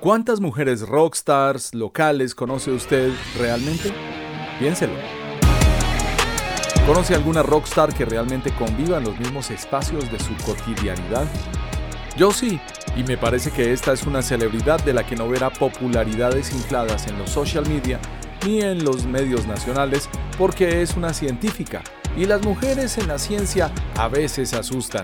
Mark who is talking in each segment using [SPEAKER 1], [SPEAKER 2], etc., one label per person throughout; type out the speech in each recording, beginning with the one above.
[SPEAKER 1] ¿Cuántas mujeres rockstars locales conoce usted realmente? Piénselo. ¿Conoce alguna rockstar que realmente conviva en los mismos espacios de su cotidianidad? Yo sí, y me parece que esta es una celebridad de la que no verá popularidades infladas en los social media ni en los medios nacionales porque es una científica y las mujeres en la ciencia a veces asustan.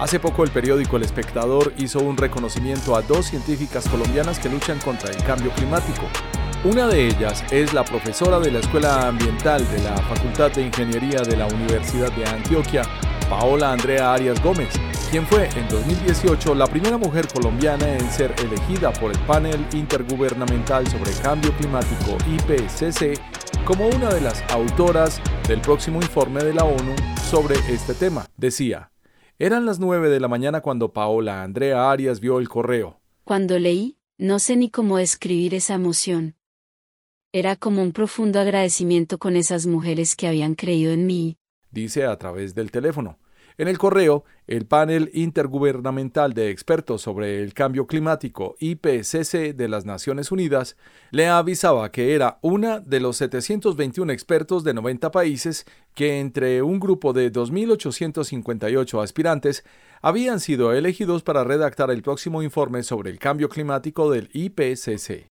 [SPEAKER 1] Hace poco el periódico El Espectador hizo un reconocimiento a dos científicas colombianas que luchan contra el cambio climático. Una de ellas es la profesora de la Escuela Ambiental de la Facultad de Ingeniería de la Universidad de Antioquia, Paola Andrea Arias Gómez, quien fue en 2018 la primera mujer colombiana en ser elegida por el Panel Intergubernamental sobre Cambio Climático IPCC como una de las autoras del próximo informe de la ONU sobre este tema. Decía, eran las 9 de la mañana cuando Paola Andrea Arias vio el correo.
[SPEAKER 2] Cuando leí, no sé ni cómo describir esa emoción. Era como un profundo agradecimiento con esas mujeres que habían creído en mí.
[SPEAKER 1] Dice a través del teléfono. En el correo, el panel intergubernamental de expertos sobre el cambio climático IPCC de las Naciones Unidas le avisaba que era una de los 721 expertos de 90 países que entre un grupo de 2.858 aspirantes habían sido elegidos para redactar el próximo informe sobre el cambio climático del IPCC.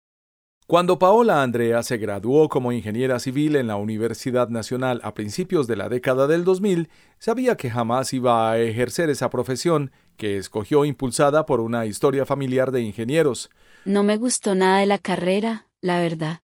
[SPEAKER 1] Cuando Paola Andrea se graduó como ingeniera civil en la Universidad Nacional a principios de la década del 2000, sabía que jamás iba a ejercer esa profesión que escogió impulsada por una historia familiar de ingenieros.
[SPEAKER 2] No me gustó nada de la carrera, la verdad.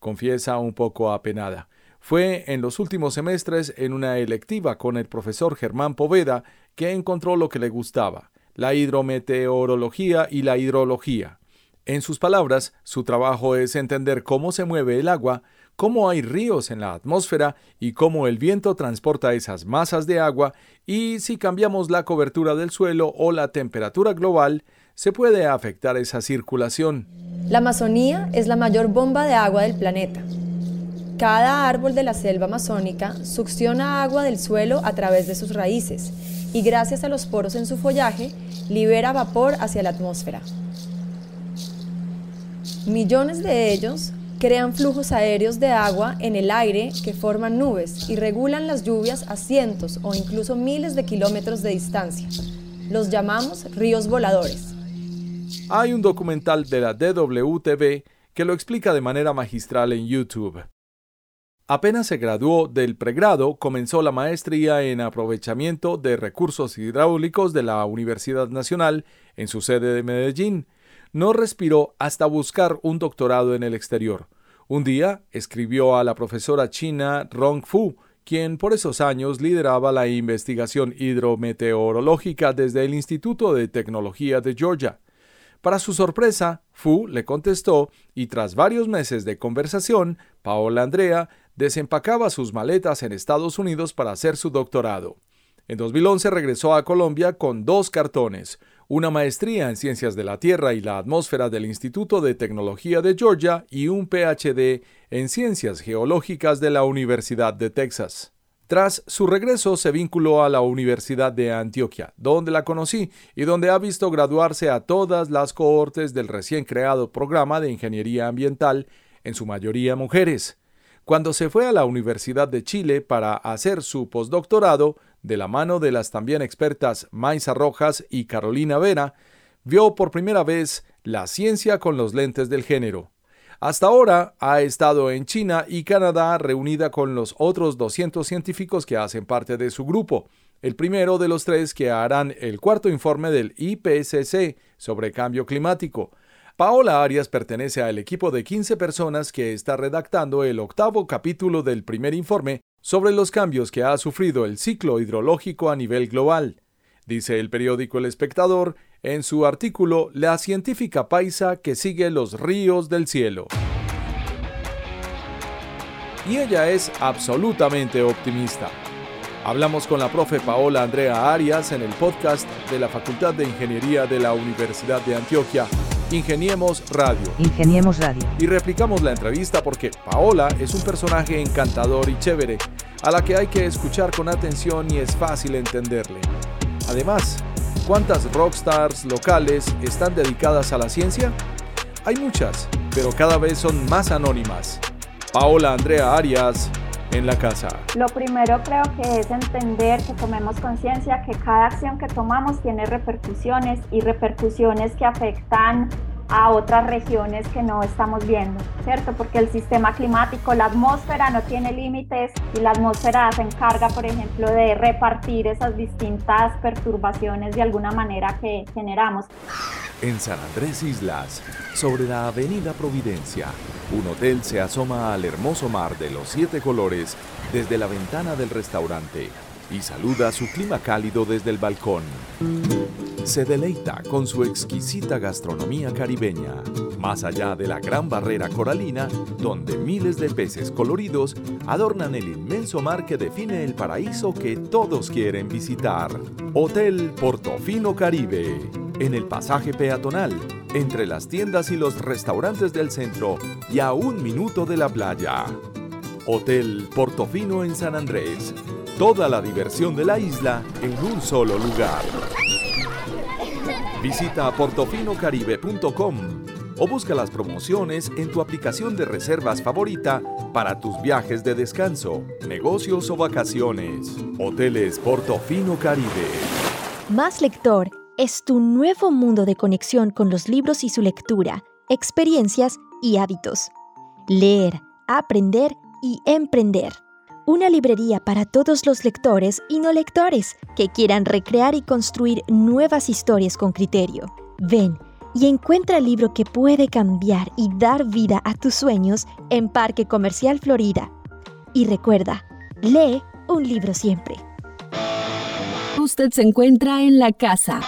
[SPEAKER 1] Confiesa un poco apenada. Fue en los últimos semestres en una electiva con el profesor Germán Poveda que encontró lo que le gustaba, la hidrometeorología y la hidrología. En sus palabras, su trabajo es entender cómo se mueve el agua, cómo hay ríos en la atmósfera y cómo el viento transporta esas masas de agua y si cambiamos la cobertura del suelo o la temperatura global, se puede afectar esa circulación.
[SPEAKER 3] La Amazonía es la mayor bomba de agua del planeta. Cada árbol de la selva amazónica succiona agua del suelo a través de sus raíces y gracias a los poros en su follaje libera vapor hacia la atmósfera. Millones de ellos crean flujos aéreos de agua en el aire que forman nubes y regulan las lluvias a cientos o incluso miles de kilómetros de distancia. Los llamamos ríos voladores.
[SPEAKER 1] Hay un documental de la DWTV que lo explica de manera magistral en YouTube. Apenas se graduó del pregrado, comenzó la maestría en aprovechamiento de recursos hidráulicos de la Universidad Nacional en su sede de Medellín no respiró hasta buscar un doctorado en el exterior. Un día escribió a la profesora china Rong Fu, quien por esos años lideraba la investigación hidrometeorológica desde el Instituto de Tecnología de Georgia. Para su sorpresa, Fu le contestó y tras varios meses de conversación, Paola Andrea desempacaba sus maletas en Estados Unidos para hacer su doctorado. En 2011 regresó a Colombia con dos cartones, una maestría en Ciencias de la Tierra y la Atmósfera del Instituto de Tecnología de Georgia y un PhD en Ciencias Geológicas de la Universidad de Texas. Tras su regreso se vinculó a la Universidad de Antioquia, donde la conocí y donde ha visto graduarse a todas las cohortes del recién creado programa de Ingeniería Ambiental, en su mayoría mujeres. Cuando se fue a la Universidad de Chile para hacer su postdoctorado, de la mano de las también expertas Maisa Rojas y Carolina Vera, vio por primera vez la ciencia con los lentes del género. Hasta ahora ha estado en China y Canadá reunida con los otros 200 científicos que hacen parte de su grupo, el primero de los tres que harán el cuarto informe del IPCC sobre cambio climático. Paola Arias pertenece al equipo de 15 personas que está redactando el octavo capítulo del primer informe sobre los cambios que ha sufrido el ciclo hidrológico a nivel global. Dice el periódico El Espectador en su artículo La científica paisa que sigue los ríos del cielo. Y ella es absolutamente optimista. Hablamos con la profe Paola Andrea Arias en el podcast de la Facultad de Ingeniería de la Universidad de Antioquia Ingeniemos Radio.
[SPEAKER 4] Ingeniemos Radio.
[SPEAKER 1] Y replicamos la entrevista porque Paola es un personaje encantador y chévere, a la que hay que escuchar con atención y es fácil entenderle. Además, ¿cuántas rockstars locales están dedicadas a la ciencia? Hay muchas, pero cada vez son más anónimas. Paola Andrea Arias, en la casa?
[SPEAKER 5] Lo primero creo que es entender que tomemos conciencia que cada acción que tomamos tiene repercusiones y repercusiones que afectan a otras regiones que no estamos viendo, ¿cierto? Porque el sistema climático, la atmósfera no tiene límites y la atmósfera se encarga, por ejemplo, de repartir esas distintas perturbaciones de alguna manera que generamos.
[SPEAKER 6] En San Andrés Islas, sobre la Avenida Providencia, un hotel se asoma al hermoso mar de los siete colores desde la ventana del restaurante y saluda su clima cálido desde el balcón. Se deleita con su exquisita gastronomía caribeña, más allá de la gran barrera coralina, donde miles de peces coloridos adornan el inmenso mar que define el paraíso que todos quieren visitar. Hotel Portofino Caribe, en el pasaje peatonal, entre las tiendas y los restaurantes del centro y a un minuto de la playa. Hotel Portofino en San Andrés. Toda la diversión de la isla en un solo lugar. Visita portofinocaribe.com o busca las promociones en tu aplicación de reservas favorita para tus viajes de descanso, negocios o vacaciones. Hoteles Portofino Caribe.
[SPEAKER 7] Más Lector es tu nuevo mundo de conexión con los libros y su lectura, experiencias y hábitos. Leer, aprender y emprender. Una librería para todos los lectores y no lectores que quieran recrear y construir nuevas historias con criterio. Ven y encuentra el libro que puede cambiar y dar vida a tus sueños en Parque Comercial Florida. Y recuerda, lee un libro siempre.
[SPEAKER 8] Usted se encuentra en la casa.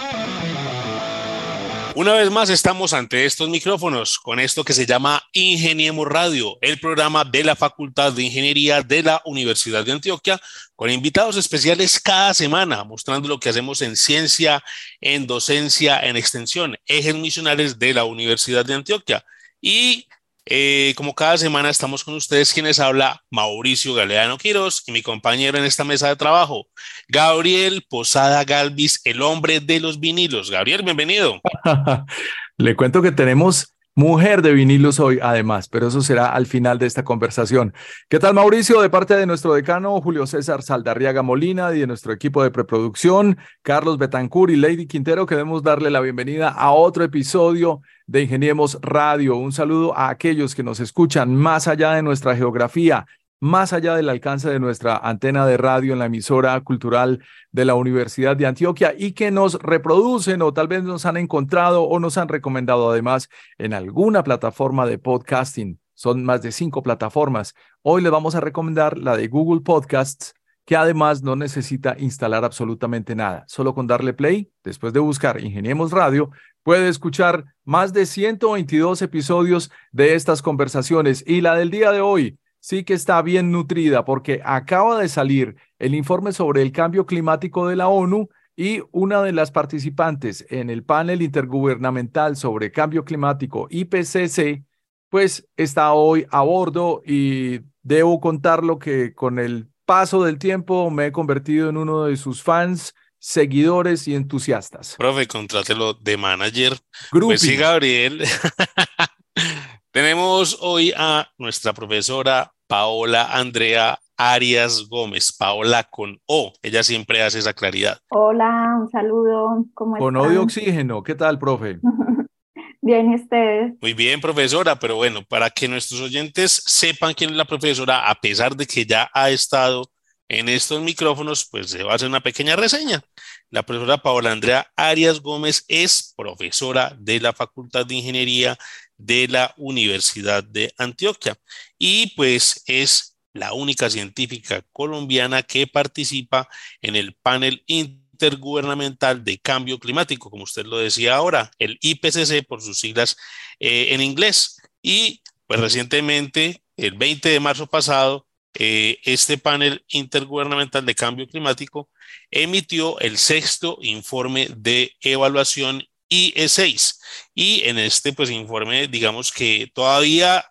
[SPEAKER 9] Una vez más estamos ante estos micrófonos con esto que se llama Ingeniemos Radio, el programa de la Facultad de Ingeniería de la Universidad de Antioquia, con invitados especiales cada semana, mostrando lo que hacemos en ciencia, en docencia, en extensión, ejes misionales de la Universidad de Antioquia. Y eh, como cada semana estamos con ustedes, quienes habla Mauricio Galeano Quiros y mi compañero en esta mesa de trabajo, Gabriel Posada Galvis, el hombre de los vinilos. Gabriel, bienvenido.
[SPEAKER 1] Le cuento que tenemos mujer de vinilos hoy, además, pero eso será al final de esta conversación. ¿Qué tal, Mauricio? De parte de nuestro decano, Julio César Saldarriaga Molina, y de nuestro equipo de preproducción, Carlos Betancur y Lady Quintero, queremos darle la bienvenida a otro episodio de Ingeniemos Radio. Un saludo a aquellos que nos escuchan más allá de nuestra geografía más allá del alcance de nuestra antena de radio en la emisora cultural de la Universidad de Antioquia y que nos reproducen o tal vez nos han encontrado o nos han recomendado además en alguna plataforma de podcasting. Son más de cinco plataformas. Hoy les vamos a recomendar la de Google Podcasts, que además no necesita instalar absolutamente nada. Solo con darle play, después de buscar Ingeniemos Radio, puede escuchar más de 122 episodios de estas conversaciones y la del día de hoy sí que está bien nutrida porque acaba de salir el informe sobre el cambio climático de la ONU y una de las participantes en el panel intergubernamental sobre cambio climático IPCC, pues está hoy a bordo y debo contarlo que con el paso del tiempo me he convertido en uno de sus fans seguidores y entusiastas.
[SPEAKER 9] Profe, contrátelo de manager. Pues sí, Gabriel. Tenemos hoy a nuestra profesora Paola Andrea Arias Gómez, Paola con O. Ella siempre hace esa claridad.
[SPEAKER 5] Hola, un saludo. ¿Cómo
[SPEAKER 1] con O de oxígeno. ¿Qué tal, profe?
[SPEAKER 5] Bien, ¿y ustedes?
[SPEAKER 9] Muy bien, profesora, pero bueno, para que nuestros oyentes sepan quién es la profesora, a pesar de que ya ha estado en estos micrófonos, pues se va a hacer una pequeña reseña. La profesora Paola Andrea Arias Gómez es profesora de la Facultad de Ingeniería de la Universidad de Antioquia y pues es la única científica colombiana que participa en el panel intergubernamental de cambio climático, como usted lo decía ahora, el IPCC por sus siglas eh, en inglés. Y pues recientemente, el 20 de marzo pasado, eh, este panel intergubernamental de cambio climático emitió el sexto informe de evaluación IE6. Y en este pues informe, digamos que todavía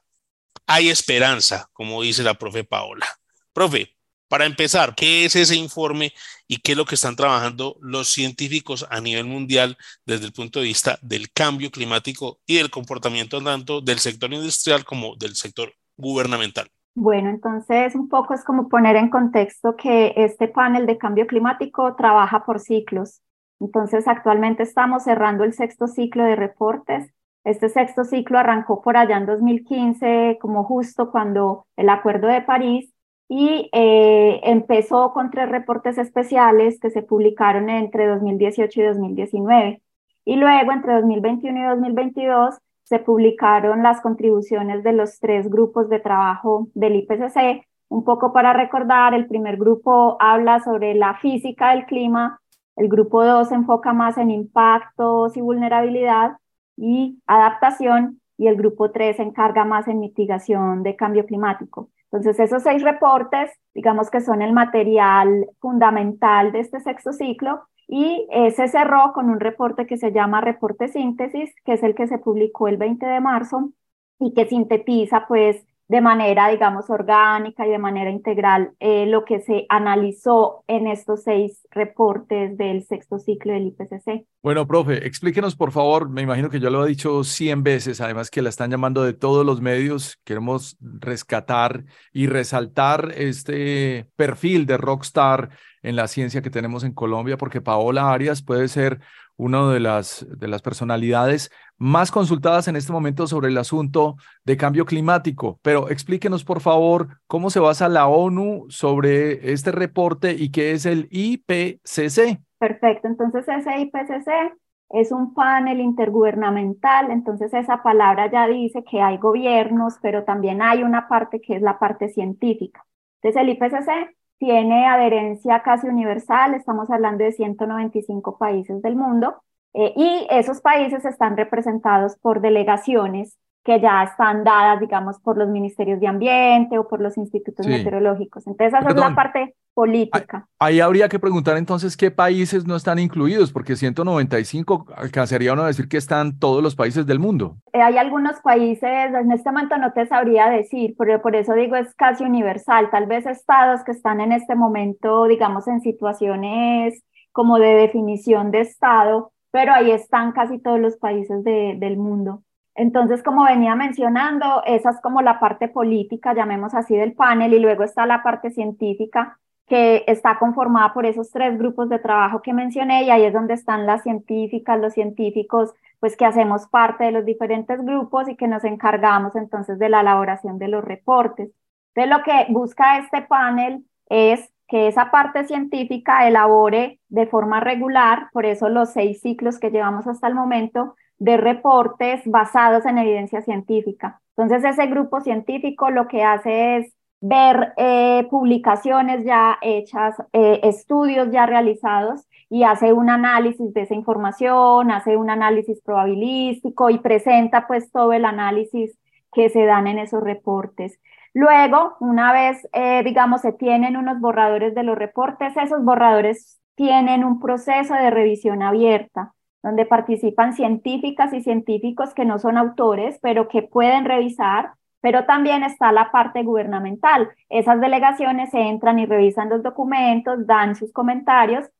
[SPEAKER 9] hay esperanza, como dice la profe Paola. Profe, para empezar, ¿qué es ese informe y qué es lo que están trabajando los científicos a nivel mundial desde el punto de vista del cambio climático y del comportamiento tanto del sector industrial como del sector gubernamental?
[SPEAKER 5] Bueno, entonces un poco es como poner en contexto que este panel de cambio climático trabaja por ciclos. Entonces actualmente estamos cerrando el sexto ciclo de reportes. Este sexto ciclo arrancó por allá en 2015, como justo cuando el Acuerdo de París, y eh, empezó con tres reportes especiales que se publicaron entre 2018 y 2019. Y luego, entre 2021 y 2022, se publicaron las contribuciones de los tres grupos de trabajo del IPCC. Un poco para recordar, el primer grupo habla sobre la física del clima, el grupo 2 se enfoca más en impactos y vulnerabilidad y adaptación, y el grupo 3 se encarga más en mitigación de cambio climático. Entonces, esos seis reportes, digamos que son el material fundamental de este sexto ciclo, y se cerró con un reporte que se llama Reporte Síntesis, que es el que se publicó el 20 de marzo y que sintetiza pues de manera, digamos, orgánica y de manera integral eh, lo que se analizó en estos seis reportes del sexto ciclo del IPCC.
[SPEAKER 1] Bueno, profe, explíquenos por favor, me imagino que yo lo he dicho 100 veces, además que la están llamando de todos los medios, queremos rescatar y resaltar este perfil de rockstar en la ciencia que tenemos en Colombia, porque Paola Arias puede ser una de las, de las personalidades más consultadas en este momento sobre el asunto de cambio climático. Pero explíquenos, por favor, cómo se basa la ONU sobre este reporte y qué es el IPCC.
[SPEAKER 5] Perfecto, entonces ese IPCC es un panel intergubernamental, entonces esa palabra ya dice que hay gobiernos, pero también hay una parte que es la parte científica. Entonces el IPCC tiene adherencia casi universal, estamos hablando de 195 países del mundo, eh, y esos países están representados por delegaciones que ya están dadas, digamos, por los ministerios de ambiente o por los institutos meteorológicos. Entonces, esa es la parte política.
[SPEAKER 1] Ahí, habría que preguntar entonces qué países no están incluidos, porque 195 alcanzaría uno a decir que están todos los países del mundo.
[SPEAKER 5] Eh, hay algunos países, en este momento no te sabría decir, pero por eso digo es casi universal. Tal vez estados que están en este momento, digamos, en situaciones como de definición de estado, pero ahí están casi todos los países de, del mundo. Entonces, como venía mencionando, esa es como la parte política, llamemos así, del panel, y luego está la parte científica, que está conformada por esos tres grupos de trabajo que mencioné, y ahí es donde están las científicas, los científicos, pues que hacemos parte de los diferentes grupos y que nos encargamos entonces de la elaboración de los reportes. Entonces, lo que busca este panel es que esa parte científica elabore de forma regular, por eso los seis ciclos que llevamos hasta el momento, de reportes basados en evidencia científica. Entonces, ese grupo científico lo que hace es ver eh, publicaciones ya hechas, eh, estudios ya realizados y hace un análisis de esa información, hace un análisis probabilístico y presenta pues todo el análisis que se dan en esos reportes. Luego, una vez, eh, digamos, se tienen unos borradores de los reportes, esos borradores tienen un proceso de revisión abierta donde participan científicas y científicos que no son autores, pero que pueden revisar, pero también está la parte gubernamental. Esas delegaciones se entran y revisan los documentos, dan sus comentarios.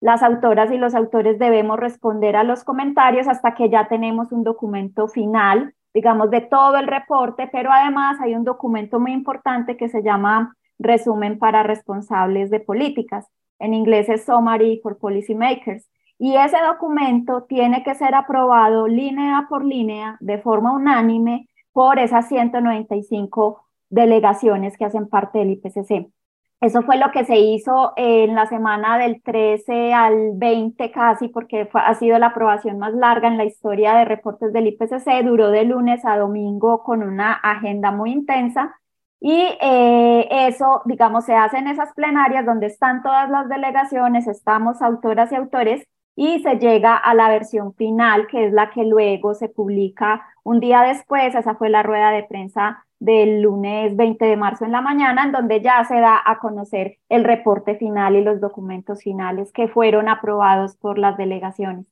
[SPEAKER 5] Las autoras y los autores debemos responder a los comentarios hasta que ya tenemos un documento final, digamos, de todo el reporte, pero además hay un documento muy importante que se llama resumen para responsables de políticas. En inglés es Summary for Policymakers Y ese documento tiene que ser aprobado línea por línea de forma unánime por esas 195 delegaciones que hacen parte del IPCC. Eso fue lo que se hizo en la semana del 13 al 20 casi, porque ha sido la aprobación más larga en la historia de reportes del IPCC. Duró de lunes a domingo con una agenda muy intensa. Y eh, eso, digamos, se hace en esas plenarias donde están todas las delegaciones, estamos autoras y autores, y se llega a la versión final, que es la que luego se publica un día después. Esa fue la rueda de prensa del lunes 20 de marzo en la mañana, en donde ya se da a conocer el reporte final y los documentos finales que fueron aprobados por las delegaciones.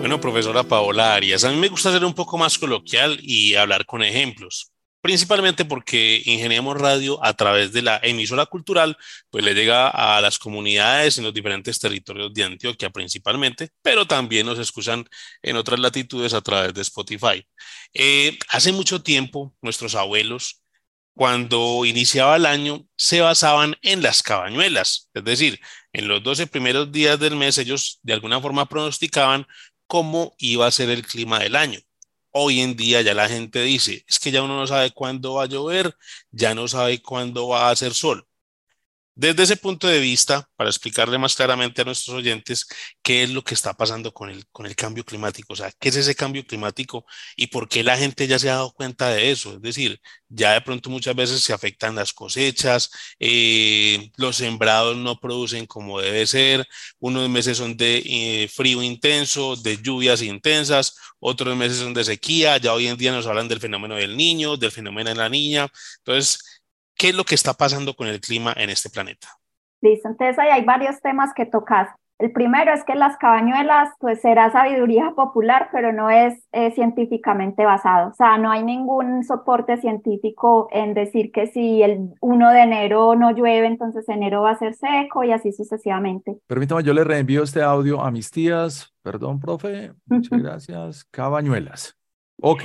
[SPEAKER 9] Bueno, profesora Paola Arias, a mí me gusta ser un poco más coloquial y hablar con ejemplos principalmente porque Ingeniemos Radio a través de la emisora cultural, pues le llega a las comunidades en los diferentes territorios de Antioquia principalmente, pero también nos escuchan en otras latitudes a través de Spotify. Eh, hace mucho tiempo, nuestros abuelos, cuando iniciaba el año, se basaban en las cabañuelas, es decir, en los 12 primeros días del mes ellos de alguna forma pronosticaban cómo iba a ser el clima del año. Hoy en día ya la gente dice, es que ya uno no sabe cuándo va a llover, ya no sabe cuándo va a hacer sol. Desde ese punto de vista, para explicarle más claramente a nuestros oyentes qué es lo que está pasando con el, con el cambio climático, o sea, qué es ese cambio climático y por qué la gente ya se ha dado cuenta de eso. Es decir, ya de pronto muchas veces se afectan las cosechas, eh, los sembrados no producen como debe ser, unos meses son de eh, frío intenso, de lluvias intensas, otros meses son de sequía, ya hoy en día nos hablan del fenómeno del niño, del fenómeno de la niña. Entonces, ¿Qué es lo que está pasando con el clima en este planeta?
[SPEAKER 5] Listo, entonces ahí hay varios temas que tocas. El primero es que las cabañuelas, pues será sabiduría popular, pero no es eh, científicamente basado. O sea, no hay ningún soporte científico en decir que si el 1 de enero no llueve, entonces enero va a ser seco y así sucesivamente.
[SPEAKER 1] Permítame, yo le reenvío este audio a mis tías. Perdón, profe. Muchas gracias. Cabañuelas. Ok.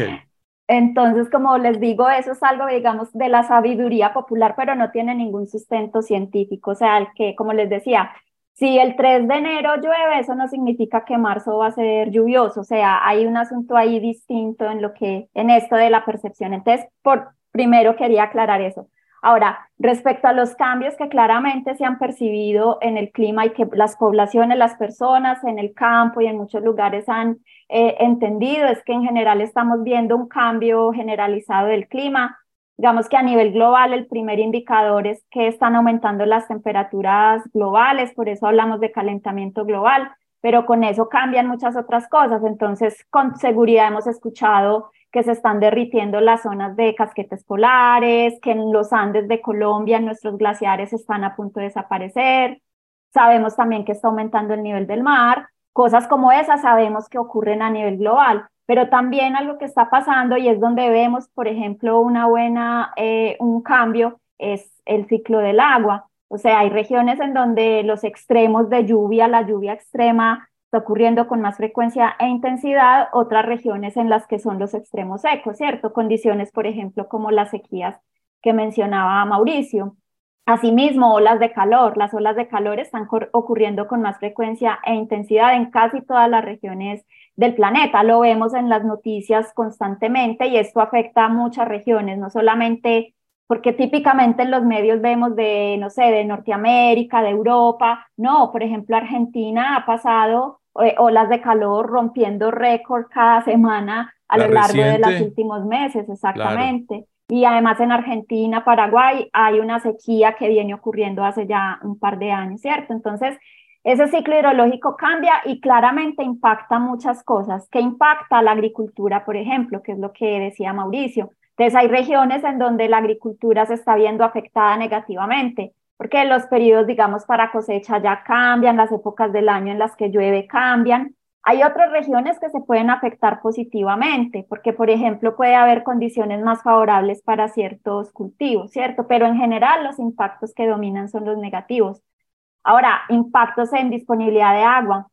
[SPEAKER 5] Entonces, como les digo, eso es algo, digamos, de la sabiduría popular, pero no tiene ningún sustento científico. O sea, que, como les decía, si el 3 de enero llueve, eso no significa que marzo va a ser lluvioso. O sea, hay un asunto ahí distinto en lo que, en esto de la percepción. Entonces, por primero quería aclarar eso. Ahora, respecto a los cambios que claramente se han percibido en el clima y que las poblaciones, las personas en el campo y en muchos lugares han eh, entendido, es que en general estamos viendo un cambio generalizado del clima. Digamos que a nivel global el primer indicador es que están aumentando las temperaturas globales, por eso hablamos de calentamiento global, pero con eso cambian muchas otras cosas. Entonces, con seguridad hemos escuchado que se están derritiendo las zonas de casquetes polares, que en los Andes de Colombia nuestros glaciares están a punto de desaparecer. Sabemos también que está aumentando el nivel del mar. Cosas como esas sabemos que ocurren a nivel global, pero también algo que está pasando y es donde vemos, por ejemplo, una buena, eh, un cambio es el ciclo del agua. O sea, hay regiones en donde los extremos de lluvia, la lluvia extrema, está ocurriendo con más frecuencia e intensidad, otras regiones en las que son los extremos secos, ¿cierto? Condiciones, por ejemplo, como las sequías que mencionaba Mauricio. Asimismo, olas de calor. Las olas de calor están ocurriendo con más frecuencia e intensidad en casi todas las regiones del planeta. Lo vemos en las noticias constantemente y esto afecta a muchas regiones, no solamente porque típicamente en los medios vemos de, no sé, de Norteamérica, de Europa. No, por ejemplo, Argentina ha pasado eh, olas de calor rompiendo récord cada semana a lo largo de los últimos meses, exactamente. Y además en Argentina, Paraguay, hay una sequía que viene ocurriendo hace ya un par de años, ¿cierto? Entonces, ese ciclo hidrológico cambia y claramente impacta muchas cosas. ¿Qué impacta la agricultura, por ejemplo? Que es lo que decía Mauricio. Entonces, hay regiones en donde la agricultura se está viendo afectada negativamente porque los periodos, digamos, para cosecha ya cambian, las épocas del año en las que llueve cambian. Hay otras regiones que se pueden afectar positivamente, porque, por ejemplo, puede haber condiciones más favorables para ciertos cultivos, ¿cierto? Pero en general los impactos que dominan son los negativos. Ahora, impactos en disponibilidad de agua.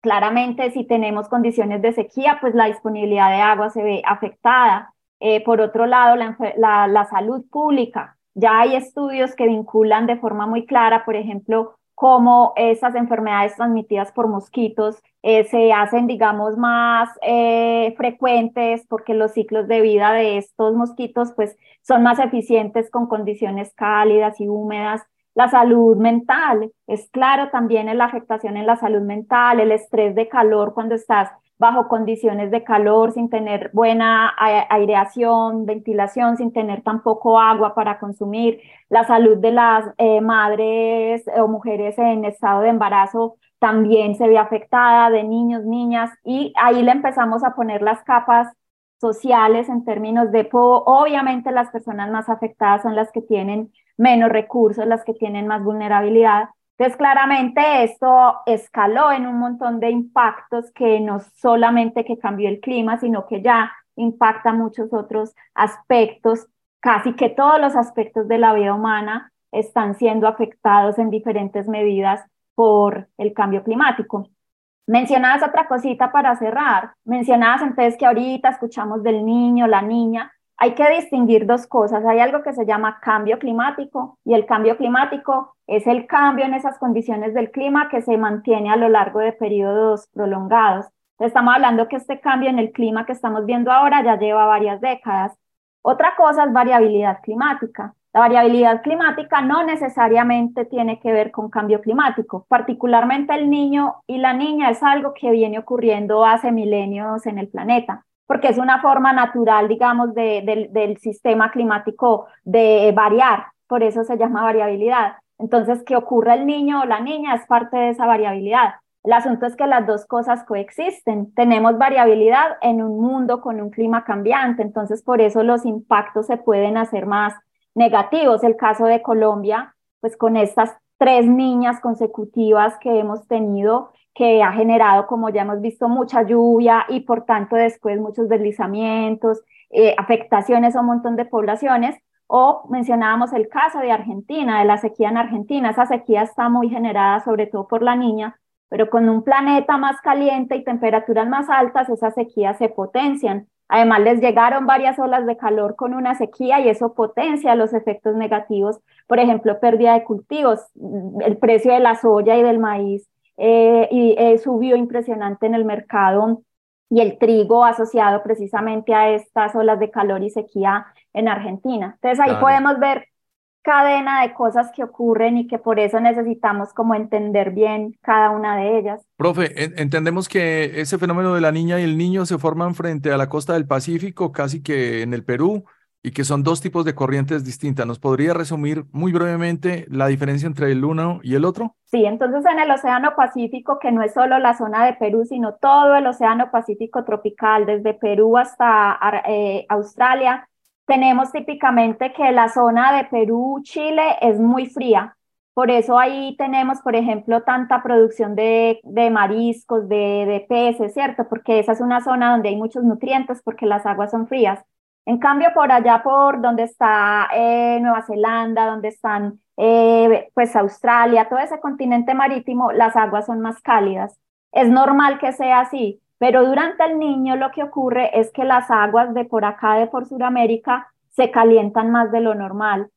[SPEAKER 5] Claramente, si tenemos condiciones de sequía, pues la disponibilidad de agua se ve afectada. Eh, por otro lado, la, la salud pública ya hay estudios que vinculan de forma muy clara, por ejemplo, cómo esas enfermedades transmitidas por mosquitos eh, se hacen, digamos, más eh, frecuentes porque los ciclos de vida de estos mosquitos pues son más eficientes con condiciones cálidas y húmedas. La salud mental, es claro también la afectación en la salud mental, el estrés de calor cuando estás bajo condiciones de calor, sin tener buena aireación, ventilación, sin tener tampoco agua para consumir, la salud de las eh, madres o mujeres en estado de embarazo también se ve afectada, de niños, niñas, y ahí le empezamos a poner las capas sociales en términos de, obviamente las personas más afectadas son las que tienen menos recursos, las que tienen más vulnerabilidad, entonces, claramente esto escaló en un montón de impactos que no solamente que cambió el clima, sino que ya impacta muchos otros aspectos, casi que todos los aspectos de la vida humana están siendo afectados en diferentes medidas por el cambio climático. Mencionabas otra cosita para cerrar. Mencionabas entonces que ahorita escuchamos del niño, la niña, hay que distinguir dos cosas. Hay algo que se llama cambio climático y el cambio climático es el cambio en esas condiciones del clima que se mantiene a lo largo de periodos prolongados. Estamos hablando que este cambio en el clima que estamos viendo ahora ya lleva varias décadas. Otra cosa es variabilidad climática. La variabilidad climática no necesariamente tiene que ver con cambio climático. Particularmente el niño y la niña es algo que viene ocurriendo hace milenios en el planeta porque es una forma natural, digamos, del sistema climático de variar, por eso se llama variabilidad. Entonces, que ocurra el niño o la niña es parte de esa variabilidad. El asunto es que las dos cosas coexisten. Tenemos variabilidad en un mundo con un clima cambiante, entonces por eso los impactos se pueden hacer más negativos. El caso de Colombia, pues con estas tres niñas consecutivas que hemos tenido, que ha generado, como ya hemos visto, mucha lluvia y por tanto después muchos deslizamientos, eh, afectaciones a un montón de poblaciones. O mencionábamos el caso de Argentina, de la sequía en Argentina. Esa sequía está muy generada sobre todo por la niña, pero con un planeta más caliente y temperaturas más altas, esas sequías se potencian. Además, les llegaron varias olas de calor con una sequía y eso potencia los efectos negativos. Por ejemplo, pérdida de cultivos, el precio de la soya y del maíz eh, y eh, subió impresionante en el mercado y el trigo asociado precisamente a estas olas de calor y sequía en Argentina. Entonces ahí podemos ver cadena de cosas que ocurren y que por eso necesitamos como entender bien cada una de ellas.
[SPEAKER 1] Profe, entendemos que ese fenómeno de la niña y el niño se forman frente a la costa del Pacífico, casi que en el Perú, y que son dos tipos de corrientes distintas. ¿Nos podría resumir muy brevemente la diferencia entre el uno y el otro?
[SPEAKER 5] Sí, entonces en el Océano Pacífico, que no es solo la zona de Perú, sino todo el Océano Pacífico tropical, desde Perú hasta eh, Australia, tenemos típicamente que la zona de Perú, Chile es muy fría. Por eso ahí tenemos, por ejemplo, tanta producción de, de mariscos, de, de peces, ¿cierto? Porque esa es una zona donde hay muchos nutrientes porque las aguas son frías. En cambio, por allá, por donde está eh, Nueva Zelanda, donde están eh, pues Australia, todo ese continente marítimo, las aguas son más cálidas. Es normal que sea así, pero durante el niño lo que ocurre es que las aguas de por acá, de por Sudamérica, se calientan más de lo normal.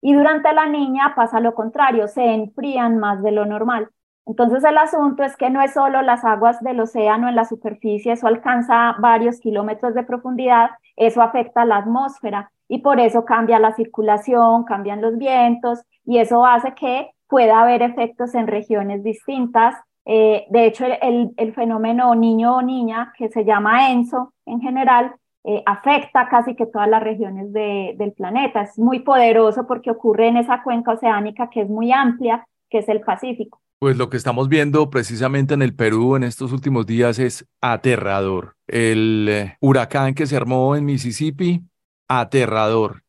[SPEAKER 5] Y durante la niña pasa lo contrario, se enfrían más de lo normal. Entonces el asunto es que no es solo las aguas del océano en la superficie, eso alcanza varios kilómetros de profundidad, eso afecta la atmósfera y por eso cambia la circulación, cambian los vientos y eso hace que pueda haber efectos en regiones distintas. Eh, de hecho, el, fenómeno niño o niña, que se llama ENSO en general, eh, afecta casi que todas las regiones del planeta. Es muy poderoso porque ocurre en esa cuenca oceánica que es muy amplia, que es el Pacífico.
[SPEAKER 1] Pues lo que estamos viendo precisamente en el Perú en estos últimos días es aterrador. El eh, huracán que se armó en Mississippi, aterrador.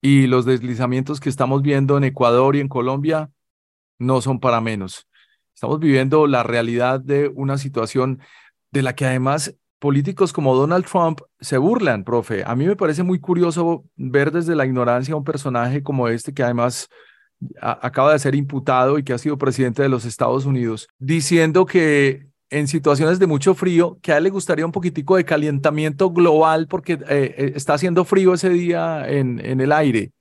[SPEAKER 1] Y los deslizamientos que estamos viendo en Ecuador y en Colombia no son para menos. Estamos viviendo la realidad de una situación de la que además políticos como Donald Trump se burlan, profe. A mí me parece muy curioso ver desde la ignorancia a un personaje como este que además acaba de ser imputado y que ha sido presidente de los Estados Unidos, diciendo que en situaciones de mucho frío, que a él le gustaría un poquitico de calentamiento global porque eh, eh, está haciendo frío ese día en, en el aire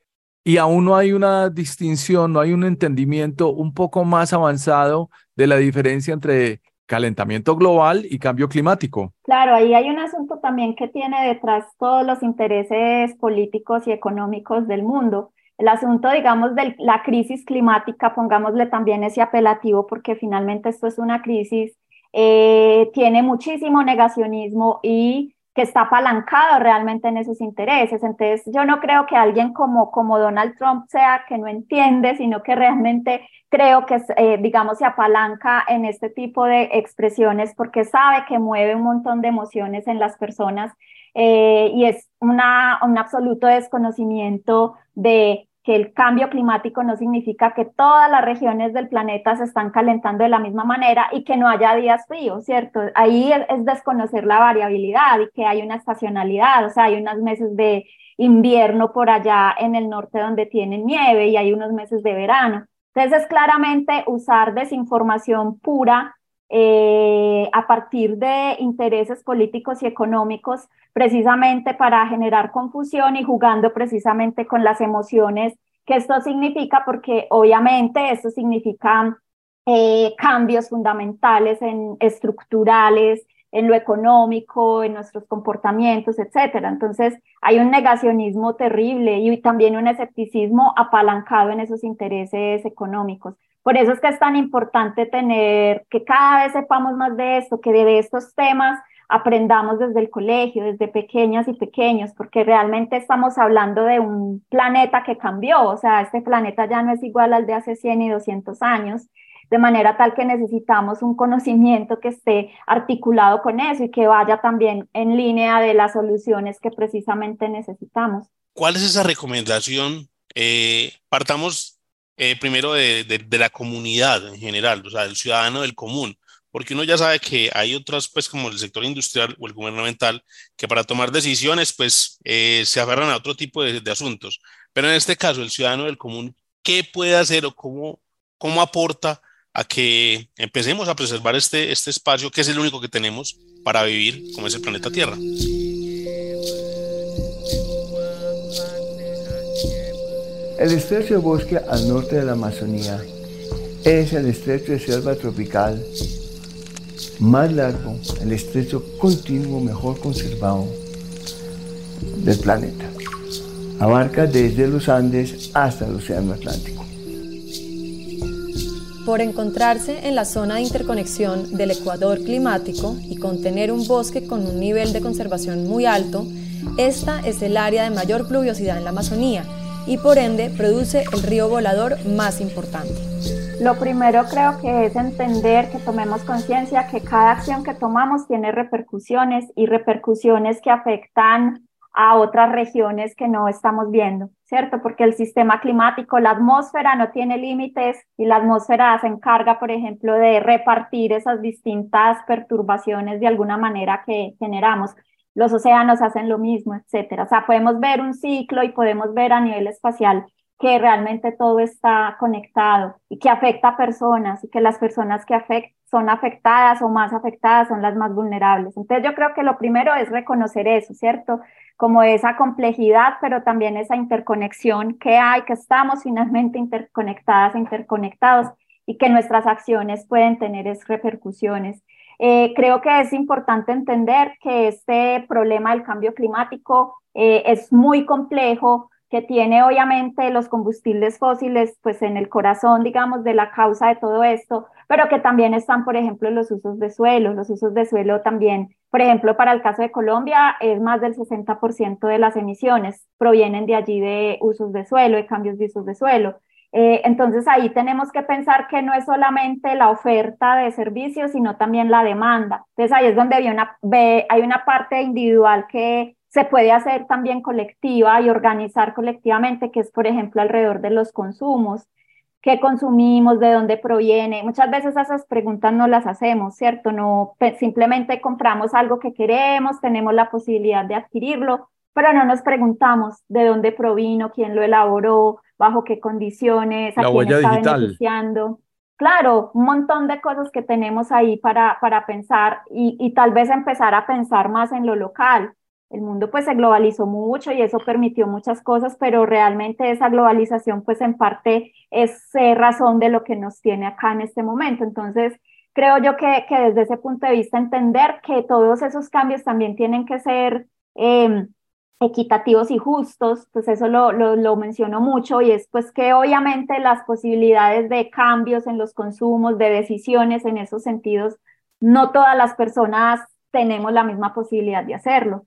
[SPEAKER 1] y aún no hay una distinción, no hay un entendimiento un poco más avanzado de la diferencia entre calentamiento global y cambio climático.
[SPEAKER 5] Claro, ahí hay un asunto también que tiene detrás todos los intereses políticos y económicos del mundo. El asunto, digamos, de la crisis climática, pongámosle también ese apelativo, porque finalmente esto es una crisis, eh, tiene muchísimo negacionismo y que está apalancado realmente en esos intereses. Entonces, yo no creo que alguien como, como Donald Trump sea que no entiende, sino que realmente creo que, eh, digamos, se apalanca en este tipo de expresiones porque sabe que mueve un montón de emociones en las personas eh, y es una, un absoluto desconocimiento de que el cambio climático no significa que todas las regiones del planeta se están calentando de la misma manera y que no haya días fríos, ¿cierto? Ahí es, desconocer la variabilidad y que hay una estacionalidad, o sea, hay unos meses de invierno por allá en el norte donde tienen nieve y hay unos meses de verano. Entonces es claramente usar desinformación pura eh, a partir de intereses políticos y económicos, precisamente para generar confusión y jugando precisamente con las emociones que esto significa, porque obviamente esto significa eh, cambios fundamentales en estructurales, en lo económico, en nuestros comportamientos, etcétera. Entonces, hay un negacionismo terrible y también un escepticismo apalancado en esos intereses económicos. Por eso es que es tan importante tener que cada vez sepamos más de esto, que de estos temas aprendamos desde el colegio, desde pequeñas y pequeños, porque realmente estamos hablando de un planeta que cambió, o sea, este planeta ya no es igual al de hace 100 y 200 años, de manera tal que necesitamos un conocimiento que esté articulado con eso y que vaya también en línea de las soluciones que precisamente necesitamos.
[SPEAKER 9] ¿Cuál es esa recomendación? Eh, partamos eh, primero de, de, la comunidad en general, o sea, del ciudadano del común, porque uno ya sabe que hay otras, pues como el sector industrial o el gubernamental, que para tomar decisiones, pues eh, se aferran a otro tipo de, de, asuntos. Pero en este caso, el ciudadano del común, ¿qué puede hacer o cómo, cómo aporta a que empecemos a preservar este, este espacio que es el único que tenemos para vivir como es el planeta Tierra?
[SPEAKER 4] El estrecho de bosque al norte de la Amazonía es el estrecho de selva tropical más largo, el estrecho continuo mejor conservado del planeta. Abarca desde los Andes hasta el Océano Atlántico.
[SPEAKER 3] Por encontrarse en la zona de interconexión del ecuador climático y contener un bosque con un nivel de conservación muy alto, esta es el área de mayor pluviosidad en la Amazonía y por ende produce el río volador más importante.
[SPEAKER 5] Lo primero creo que es entender que tomemos conciencia que cada acción que tomamos tiene repercusiones y repercusiones que afectan a otras regiones que no estamos viendo, ¿cierto? Porque el sistema climático, la atmósfera no tiene límites y la atmósfera se encarga, por ejemplo, de repartir esas distintas perturbaciones de alguna manera que generamos los océanos hacen lo mismo, etcétera. O sea, podemos ver un ciclo y podemos ver a nivel espacial que realmente todo está conectado y que afecta a personas y que las personas que son afectadas o más afectadas son las más vulnerables. Entonces yo creo que lo primero es reconocer eso, ¿cierto? Como esa complejidad, pero también esa interconexión que hay, que estamos finalmente interconectadas, interconectados y que nuestras acciones pueden tener es repercusiones. Eh, creo que es importante entender que este problema del cambio climático eh, es muy complejo, que tiene obviamente los combustibles fósiles pues en el corazón, digamos, de la causa de todo esto, pero que también están, por ejemplo, los usos de suelo. Los usos de suelo también, por ejemplo, para el caso de Colombia, es más del 60% de las emisiones provienen de allí de usos de suelo, de cambios de usos de suelo. Eh, entonces ahí tenemos que pensar que no es solamente la oferta de servicios, sino también la demanda. Entonces ahí es donde hay una, hay una parte individual que se puede hacer también colectiva y organizar colectivamente, que es, por ejemplo, alrededor de los consumos. ¿Qué consumimos? ¿De dónde proviene? Muchas veces esas preguntas no las hacemos, ¿cierto? No, simplemente compramos algo que queremos, tenemos la posibilidad de adquirirlo, pero no nos preguntamos de dónde provino, quién lo elaboró, bajo qué condiciones, a quién está beneficiando. Claro, un montón de cosas que tenemos ahí para, para pensar y, y tal vez empezar a pensar más en lo local. el mundo pues se globalizó mucho y eso permitió muchas cosas, pero realmente esa globalización pues en parte es eh, razón de lo que nos tiene acá en este momento. Entonces, creo yo que, que desde ese punto de vista entender que todos esos cambios también tienen que ser em, equitativos y justos, pues eso lo, lo, lo, menciono mucho y es pues que obviamente las posibilidades de cambios en los consumos, de decisiones en esos sentidos, no todas las personas tenemos la misma posibilidad de hacerlo.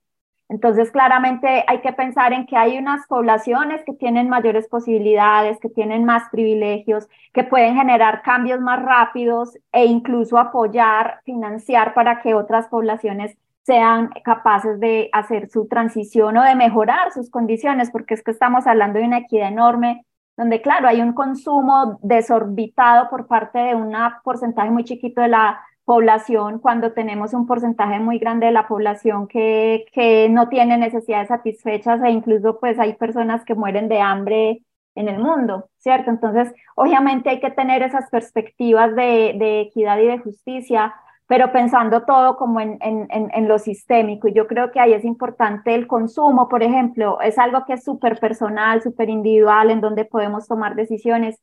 [SPEAKER 5] Entonces, claramente hay que pensar en que hay unas poblaciones que tienen mayores posibilidades, que tienen más privilegios, que pueden generar cambios más rápidos e incluso apoyar, financiar para que otras poblaciones sean capaces de hacer su transición o de mejorar sus condiciones, porque es que estamos hablando de una equidad enorme, donde claro, hay un consumo desorbitado por parte de un porcentaje muy chiquito de la población cuando tenemos un porcentaje muy grande de la población que, que no tiene necesidades satisfechas e incluso pues hay personas que mueren de hambre en el mundo, ¿cierto? Entonces, obviamente hay que tener esas perspectivas de, de equidad y de justicia, pero pensando todo como en, en, en, en, lo sistémico. Y yo creo que ahí es importante el consumo, por ejemplo, es algo que es súper personal, súper individual, en donde podemos tomar decisiones.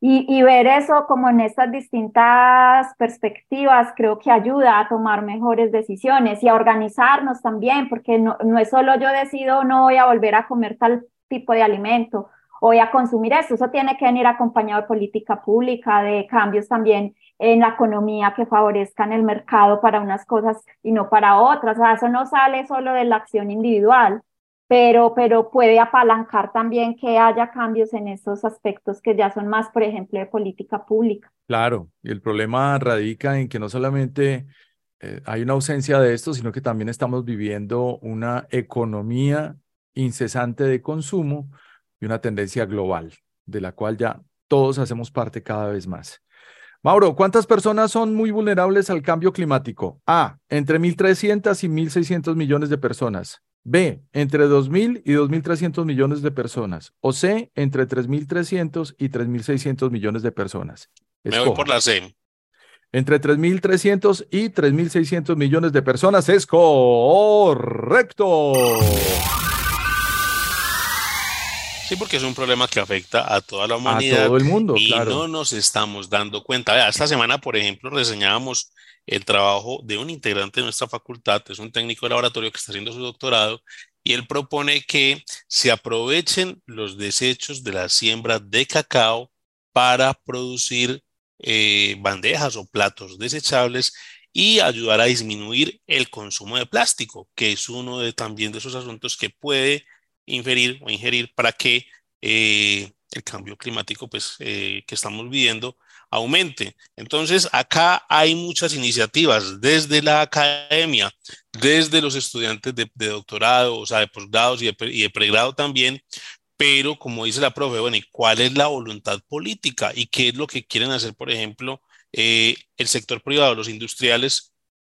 [SPEAKER 5] Y, ver eso como en estas distintas perspectivas creo que ayuda a tomar mejores decisiones y a organizarnos también, porque no, no es solo yo decido no voy a volver a comer tal tipo de alimento, voy a consumir esto, eso tiene que venir acompañado de política pública, de cambios también en la economía que favorezcan el mercado para unas cosas y no para otras. Eso no sale solo de la acción individual, pero, pero puede apalancar también que haya cambios en esos aspectos que ya son más, por ejemplo, de política pública.
[SPEAKER 1] Claro, y el problema radica en que no solamente eh, hay una ausencia de esto, sino que también estamos viviendo una economía incesante de consumo y una tendencia global, de la cual ya todos hacemos parte cada vez más. Mauro, ¿cuántas personas son muy vulnerables al cambio climático? A, entre 1.300 y 1.600 millones de personas. B, entre 2.000 y 2.300 millones de personas. O C, entre 3.300 y 3.600 millones de personas.
[SPEAKER 9] Me voy por la C.
[SPEAKER 1] Entre 3.300 y 3.600 millones de personas es correcto.
[SPEAKER 9] Sí, porque es un problema que afecta a toda la humanidad.
[SPEAKER 1] A todo el mundo,
[SPEAKER 9] y no nos estamos dando cuenta. esta semana, por ejemplo, reseñábamos el trabajo de un integrante de nuestra facultad, es un técnico de laboratorio que está haciendo su doctorado, y él propone que se aprovechen los desechos de la siembra de cacao para producir eh, bandejas o platos desechables y ayudar a disminuir el consumo de plástico, que es uno de también de esos asuntos que puede inferir o ingerir para que eh, el cambio climático pues, eh, que estamos viviendo aumente. Entonces, acá hay muchas iniciativas desde la academia, desde los estudiantes de, doctorado, o sea, de posgrados y de, pregrado también, pero como dice la profe, bueno, ¿y cuál es la voluntad política? ¿Y qué es lo que quieren hacer, por ejemplo, eh, el sector privado, los industriales,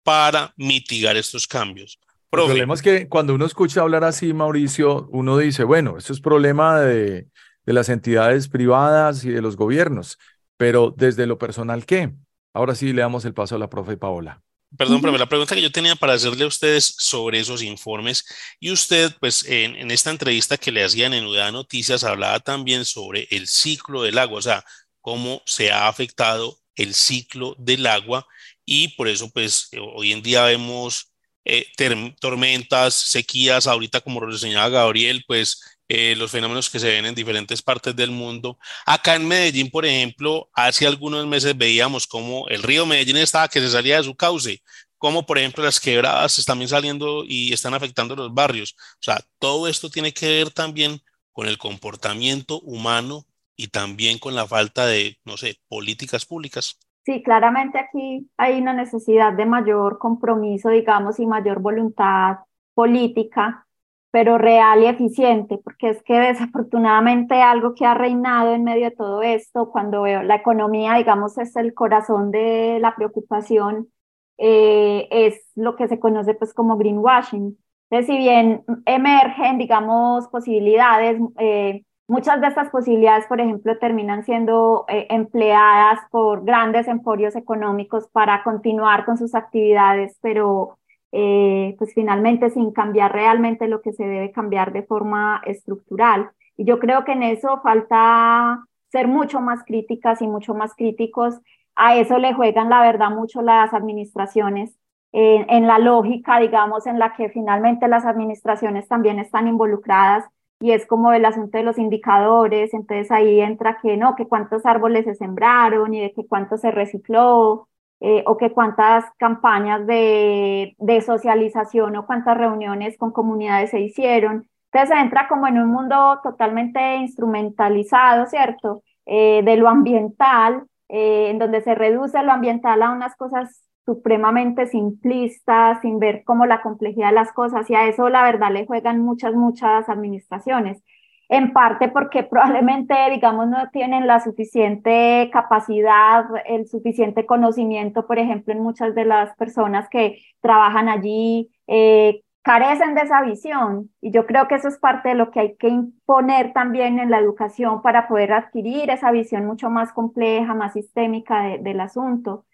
[SPEAKER 9] para mitigar estos cambios?
[SPEAKER 1] El problema es que cuando uno escucha hablar así, Mauricio, uno dice, bueno, esto es problema de, de las entidades privadas y de los gobiernos. Pero desde lo personal, ¿qué? Ahora sí le damos el paso a la profe Paola.
[SPEAKER 9] Perdón, pero la pregunta que yo tenía para hacerle a ustedes sobre esos informes, y usted, pues en, en esta entrevista que le hacían en UDA Noticias, hablaba también sobre el ciclo del agua, o sea, cómo se ha afectado el ciclo del agua, y por eso, pues hoy en día vemos eh, tormentas, sequías, ahorita como reseñaba Gabriel, pues eh, los fenómenos que se ven en diferentes partes del mundo. Acá en Medellín, por ejemplo, hace algunos meses veíamos cómo el río Medellín estaba que se salía de su cauce, como por ejemplo las quebradas están saliendo y están afectando los barrios. O sea, todo esto tiene que ver también con el comportamiento humano y también con la falta de, no sé, políticas públicas.
[SPEAKER 5] Sí, claramente aquí hay una necesidad de mayor compromiso, digamos, y mayor voluntad política pero real y eficiente, porque es que desafortunadamente algo que ha reinado en medio de todo esto, cuando veo la economía, digamos, es el corazón de la preocupación, eh, es lo que se conoce pues como greenwashing. Entonces, si bien emergen, digamos, posibilidades, eh, muchas de estas posibilidades, por ejemplo, terminan siendo eh, empleadas por grandes emporios económicos para continuar con sus actividades, pero eh, pues finalmente sin cambiar realmente lo que se debe cambiar de forma estructural. Y yo creo que en eso falta ser mucho más críticas y mucho más críticos. A eso le juegan, la verdad, mucho las administraciones, en la lógica, digamos, en la que finalmente las administraciones también están involucradas y es como el asunto de los indicadores, entonces ahí entra que no, que cuántos árboles se sembraron y de que cuánto se recicló, eh, o que cuántas campañas de, de, socialización o cuántas reuniones con comunidades se hicieron. Entonces entra como en un mundo totalmente instrumentalizado, ¿cierto? Eh, de lo ambiental, eh, en donde se reduce lo ambiental a unas cosas supremamente simplistas, sin ver como la complejidad de las cosas, y a eso la verdad le juegan muchas, muchas administraciones en parte porque probablemente, digamos, no tienen la suficiente capacidad, el suficiente conocimiento, por ejemplo, en muchas de las personas que trabajan allí, eh, carecen de esa visión. Y yo creo que eso es parte de lo que hay que imponer también en la educación para poder adquirir esa visión mucho más compleja, más sistémica del asunto.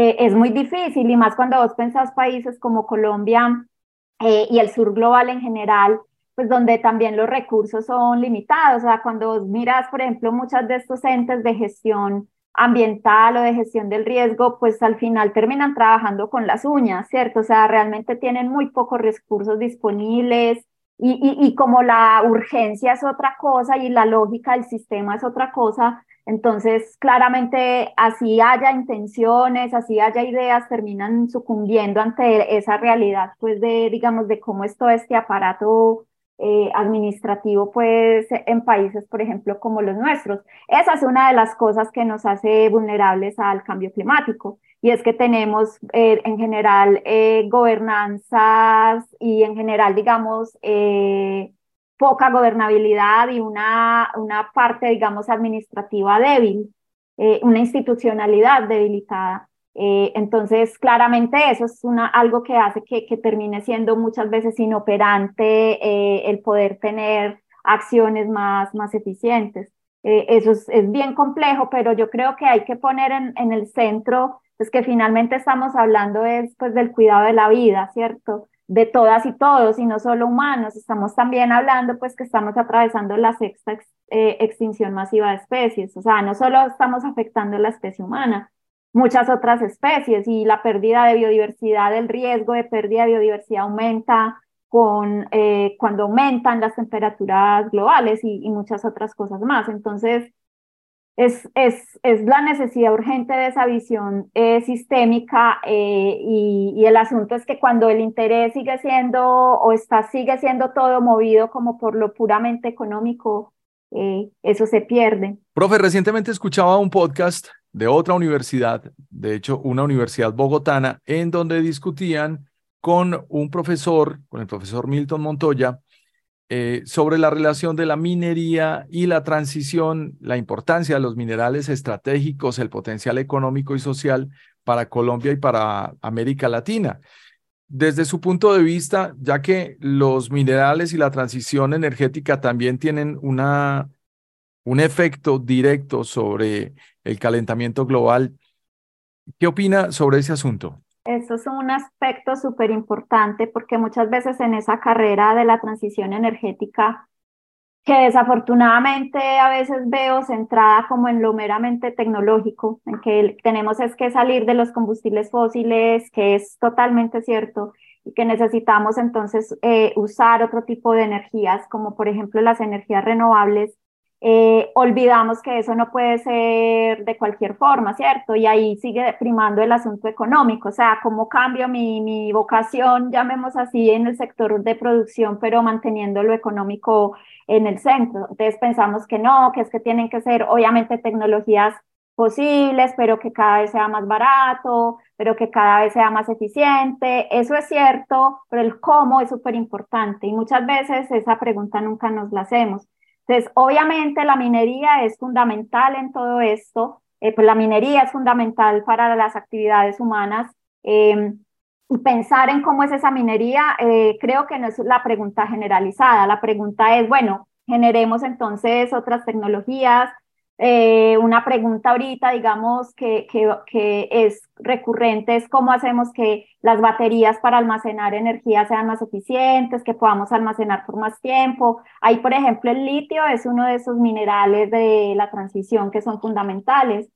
[SPEAKER 5] Eh, es muy difícil y más cuando vos pensás países como Colombia eh, y el sur global en general, pues donde también los recursos son limitados. O sea, cuando miras, por ejemplo, muchas de estos entes de gestión ambiental o de gestión del riesgo, pues al final terminan trabajando con las uñas, ¿cierto? O sea, realmente tienen muy pocos recursos disponibles y, y, y como la urgencia es otra cosa y la lógica del sistema es otra cosa, entonces claramente así haya intenciones, así haya ideas, terminan sucumbiendo ante esa realidad, pues de, digamos, de cómo es todo este aparato eh, administrativo pues en países, por ejemplo, como los nuestros. Esa es una de las cosas que nos hace vulnerables al cambio climático y es que tenemos eh, en general eh, gobernanzas y en general, digamos, poca gobernabilidad y una, una parte, digamos, administrativa débil, una institucionalidad debilitada. Eh, entonces, claramente eso es una, algo que hace que, que termine siendo muchas veces inoperante eh, el poder tener acciones más, más eficientes. Eh, eso es, es, bien complejo, pero yo creo que hay que poner en, en el centro, pues que finalmente estamos hablando es pues del cuidado de la vida, ¿cierto? De todas y todos, y no solo humanos, estamos también hablando pues que estamos atravesando la sexta extinción masiva de especies, o sea, no solo estamos afectando la especie humana, muchas otras especies y la pérdida de biodiversidad, el riesgo de pérdida de biodiversidad aumenta con, eh, cuando aumentan las temperaturas globales y, muchas otras cosas más. Entonces, es, es, es, la necesidad urgente de esa visión eh, sistémica eh, y, el asunto es que cuando el interés sigue siendo o está, sigue siendo todo movido como por lo puramente económico, eso se pierde.
[SPEAKER 1] Profe, recientemente escuchaba un podcast de otra universidad, de hecho una universidad bogotana, en donde discutían con un profesor, con el profesor Milton Montoya, eh, sobre la relación de la minería y la transición, la importancia de los minerales estratégicos, el potencial económico y social para Colombia y para América Latina. Desde su punto de vista, ya que los minerales y la transición energética también tienen una un efecto directo sobre el calentamiento global. ¿Qué opina sobre ese asunto?
[SPEAKER 5] Eso es un aspecto súper importante porque muchas veces en esa carrera de la transición energética, que desafortunadamente a veces veo centrada como en lo meramente tecnológico, en que tenemos es que salir de los combustibles fósiles, que es totalmente cierto, y que necesitamos entonces eh, usar otro tipo de energías, como por ejemplo las energías renovables, eh, olvidamos que eso no puede ser de cualquier forma, ¿cierto? Y ahí sigue primando el asunto económico, o sea, cómo cambio mi, mi vocación, llamemos así, en el sector de producción, pero manteniendo lo económico en el centro. Entonces pensamos que no, que es que tienen que ser obviamente tecnologías posibles, pero que cada vez sea más barato, pero que cada vez sea más eficiente. Eso es cierto, pero el cómo es súper importante y muchas veces esa pregunta nunca nos la hacemos. Entonces, obviamente la minería es fundamental en todo esto, eh, pues la minería es fundamental para las actividades humanas. Em, y pensar en cómo es esa minería, eh, creo que no es la pregunta generalizada. La pregunta es, bueno, generemos entonces otras tecnologías, eh, una pregunta ahorita, digamos, que, que, es recurrente, es cómo hacemos que las baterías para almacenar energía sean más eficientes, que podamos almacenar por más tiempo. Ahí, por ejemplo, el litio es uno de esos minerales de la transición que son fundamentales,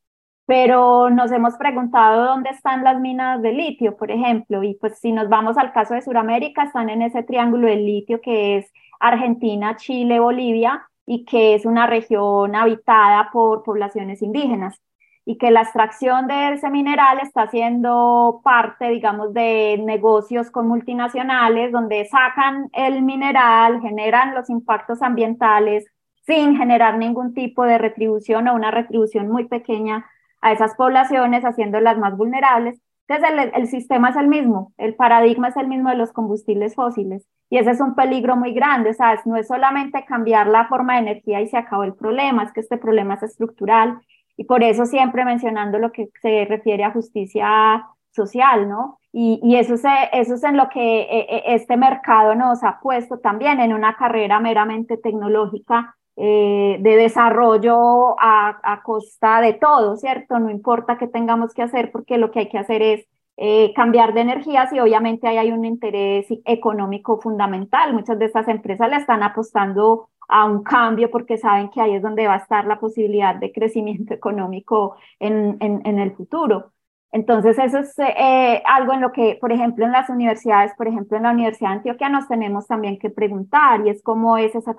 [SPEAKER 5] pero nos hemos preguntado dónde están las minas de litio, por ejemplo, y pues si nos vamos al caso de Sudamérica, están en ese triángulo del litio que es Argentina, Chile, Bolivia, y que es una región habitada por poblaciones indígenas y que la extracción de ese mineral está siendo parte, digamos, de negocios con multinacionales donde sacan el mineral, generan los impactos ambientales sin generar ningún tipo de retribución o una retribución muy pequeña a esas poblaciones, haciéndolas más vulnerables entonces el, sistema es el mismo, el paradigma es el mismo de los combustibles fósiles y ese es un peligro muy grande, ¿sabes? No es solamente cambiar la forma de energía y se acabó el problema, es que este problema es estructural y por eso siempre mencionando lo que se refiere a justicia social, ¿no? Y, y eso, es, eso es en lo que eh, eh, este mercado nos ha puesto también en una carrera meramente tecnológica eh, de desarrollo a, costa de todo, ¿cierto? No importa qué tengamos que hacer porque lo que hay que hacer es eh, cambiar de energías y obviamente ahí hay un interés económico fundamental. Muchas de estas empresas le están apostando a un cambio porque saben que ahí es donde va a estar la posibilidad de crecimiento económico en, en el futuro. Entonces, eso es eh, algo en lo que, por ejemplo, en las universidades, por ejemplo, en la Universidad de Antioquia nos tenemos también que preguntar y es cómo es esa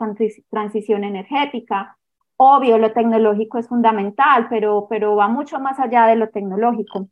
[SPEAKER 5] transición energética. Obvio, lo tecnológico es fundamental, pero, pero va mucho más allá de lo tecnológico.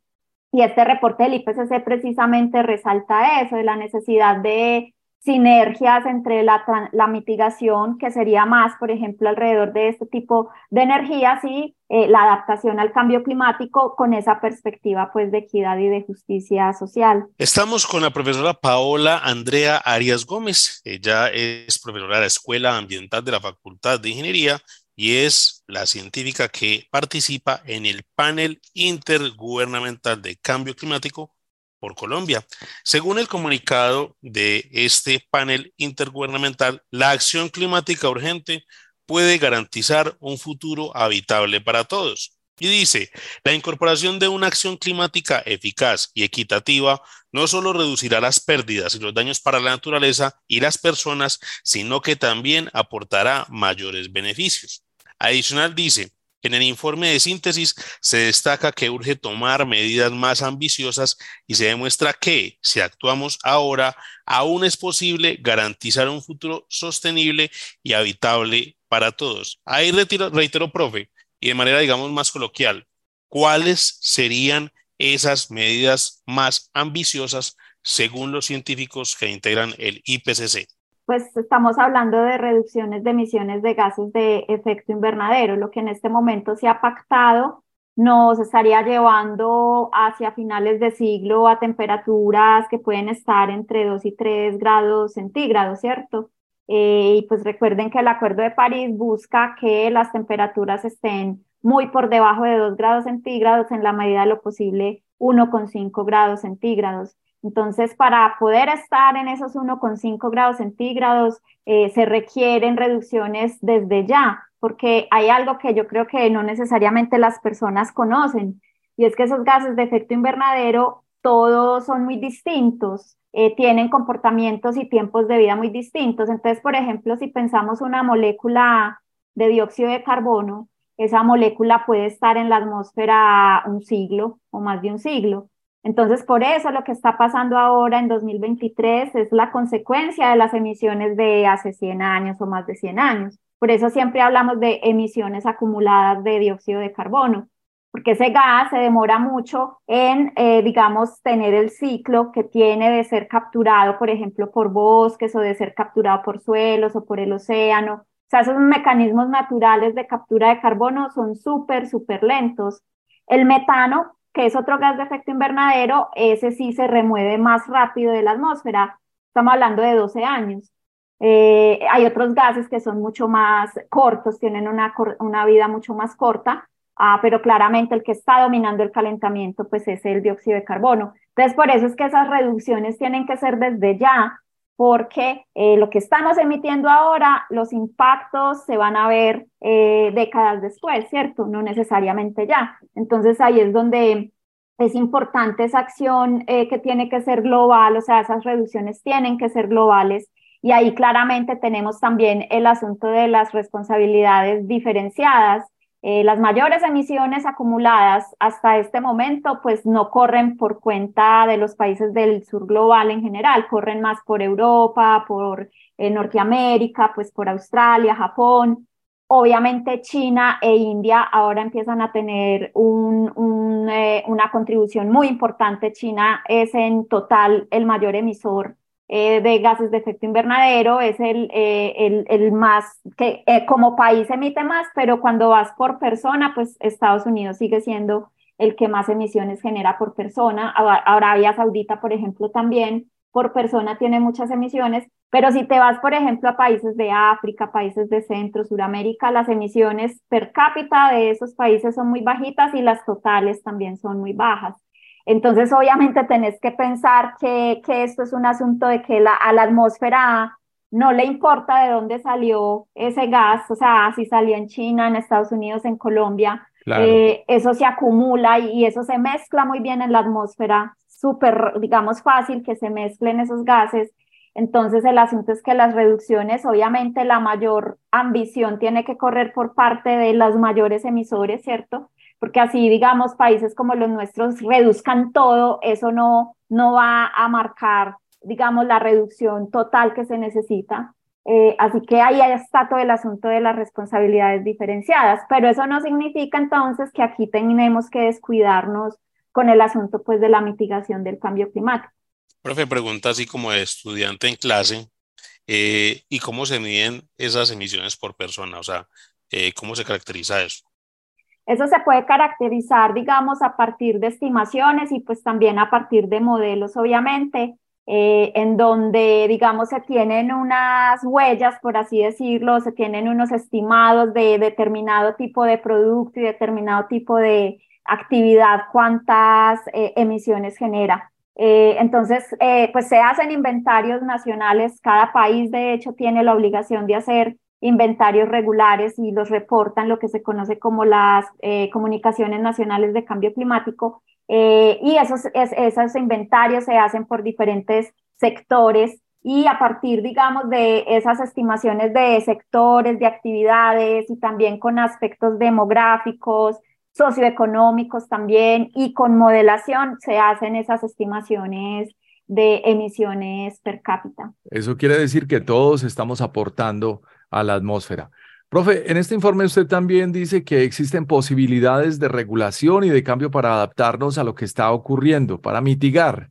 [SPEAKER 5] Y este reporte del IPCC precisamente resalta eso, de la necesidad de sinergias entre la, la, mitigación, que sería más, por ejemplo, alrededor de este tipo de energías y eh, la adaptación al cambio climático con esa perspectiva pues de equidad y de justicia social.
[SPEAKER 9] Estamos con la profesora Paola Andrea Arias Gómez. Ella es profesora de la Escuela Ambiental de la Facultad de Ingeniería y es la científica que participa en el panel intergubernamental de cambio climático por Colombia. Según el comunicado de este panel intergubernamental, la acción climática urgente puede garantizar un futuro habitable para todos. Y dice, la incorporación de una acción climática eficaz y equitativa no solo reducirá las pérdidas y los daños para la naturaleza y las personas, sino que también aportará mayores beneficios. Adicional dice, en el informe de síntesis se destaca que urge tomar medidas más ambiciosas y se demuestra que, si actuamos ahora, aún es posible garantizar un futuro sostenible y habitable para todos. Ahí reitero, profe, y de manera, digamos, más coloquial, ¿cuáles serían esas medidas más ambiciosas según los científicos que integran el IPCC?
[SPEAKER 5] Pues estamos hablando de reducciones de emisiones de gases de efecto invernadero. Lo que en este momento se ha pactado nos estaría llevando hacia finales de siglo a temperaturas que pueden estar entre 2 y 3 grados centígrados, ¿cierto? Eh, y pues recuerden que el Acuerdo de París busca que las temperaturas estén muy por debajo de 2 grados centígrados, en la medida de lo posible 1,5 grados centígrados. Entonces, para poder estar en esos 1,5 grados centígrados, eh, se requieren reducciones desde ya, porque hay algo que yo creo que no necesariamente las personas conocen, y es que esos gases de efecto invernadero todos son muy distintos, eh, tienen comportamientos y tiempos de vida muy distintos. Entonces, por ejemplo, si pensamos una molécula de dióxido de carbono, esa molécula puede estar en la atmósfera un siglo o más de un siglo entonces, por eso lo que está pasando ahora en 2023 es la consecuencia de las emisiones de hace 100 años o más de 100 años. Por eso siempre hablamos de emisiones acumuladas de dióxido de carbono, porque ese gas se demora mucho en, eh, digamos, tener el ciclo que tiene de ser capturado, por ejemplo, por bosques o de ser capturado por suelos o por el océano. O sea, esos mecanismos naturales de captura de carbono son súper, súper lentos. El metano que es otro gas de efecto invernadero, ese sí se remueve más rápido de la atmósfera. Estamos hablando de 12 años. Eh, hay otros gases que son mucho más cortos, tienen una, una vida mucho más corta, ah, pero claramente el que está dominando el calentamiento pues es el dióxido de carbono. Entonces, por eso es que esas reducciones tienen que ser desde ya, porque eh, lo que estamos emitiendo ahora, los impactos se van a ver eh, décadas después, ¿cierto? No necesariamente ya. Entonces ahí es donde es importante esa acción eh, que tiene que ser global, o sea, esas reducciones tienen que ser globales. Y ahí claramente tenemos también el asunto de las responsabilidades diferenciadas eh, las mayores emisiones acumuladas hasta este momento pues no corren por cuenta de los países del sur global en general, corren más por Europa, por eh, Norteamérica, pues por Australia, Japón. Obviamente China e India ahora empiezan a tener eh, una contribución muy importante. China es en total el mayor emisor eh, de gases de efecto invernadero es el, eh, el, el, más, que eh, como país emite más, pero cuando vas por persona, pues Estados Unidos sigue siendo el que más emisiones genera por persona. Arabia Saudita, por ejemplo, también por persona tiene muchas emisiones, pero si te vas, por ejemplo, a países de África, países de Centro, Suramérica, las emisiones per cápita de esos países son muy bajitas y las totales también son muy bajas. Entonces, obviamente, tenés que pensar que, que esto es un asunto de que la, a la atmósfera no le importa de dónde salió ese gas, o sea, si salió en China, en Estados Unidos, en Colombia, eh, eso se acumula y, eso se mezcla muy bien en la atmósfera, súper, digamos, fácil que se mezclen esos gases. Entonces, el asunto es que las reducciones, obviamente, la mayor ambición tiene que correr por parte de los mayores emisores, ¿cierto? Porque así, digamos, países como los nuestros reduzcan todo, eso no, no va a marcar, digamos, la reducción total que se necesita. Eh, así que ahí está todo el asunto de las responsabilidades diferenciadas, pero eso no significa entonces que aquí tenemos que descuidarnos con el asunto pues de la mitigación del cambio climático.
[SPEAKER 9] Profe, pregunta así como de estudiante en clase, eh, ¿y cómo se miden esas emisiones por persona? O sea, eh, ¿cómo se caracteriza eso?
[SPEAKER 5] Eso se puede caracterizar, digamos, a partir de estimaciones y pues también a partir de modelos, obviamente, eh, en donde, digamos, se tienen unas huellas, por así decirlo, se tienen unos estimados de determinado tipo de producto y determinado tipo de actividad, cuántas eh, emisiones genera. Eh, entonces, pues se hacen inventarios nacionales, cada país de hecho tiene la obligación de hacer inventarios regulares y los reportan lo que se conoce como las eh, comunicaciones nacionales de cambio climático. Eh, y esos, esos inventarios se hacen por diferentes sectores y a partir, digamos, de esas estimaciones de sectores, de actividades y también con aspectos demográficos, socioeconómicos también y con modelación se hacen esas estimaciones de emisiones per cápita.
[SPEAKER 1] Eso quiere decir que todos estamos aportando a la atmósfera. Profe, en este informe usted también dice que existen posibilidades de regulación y de cambio para adaptarnos a lo que está ocurriendo, para mitigar,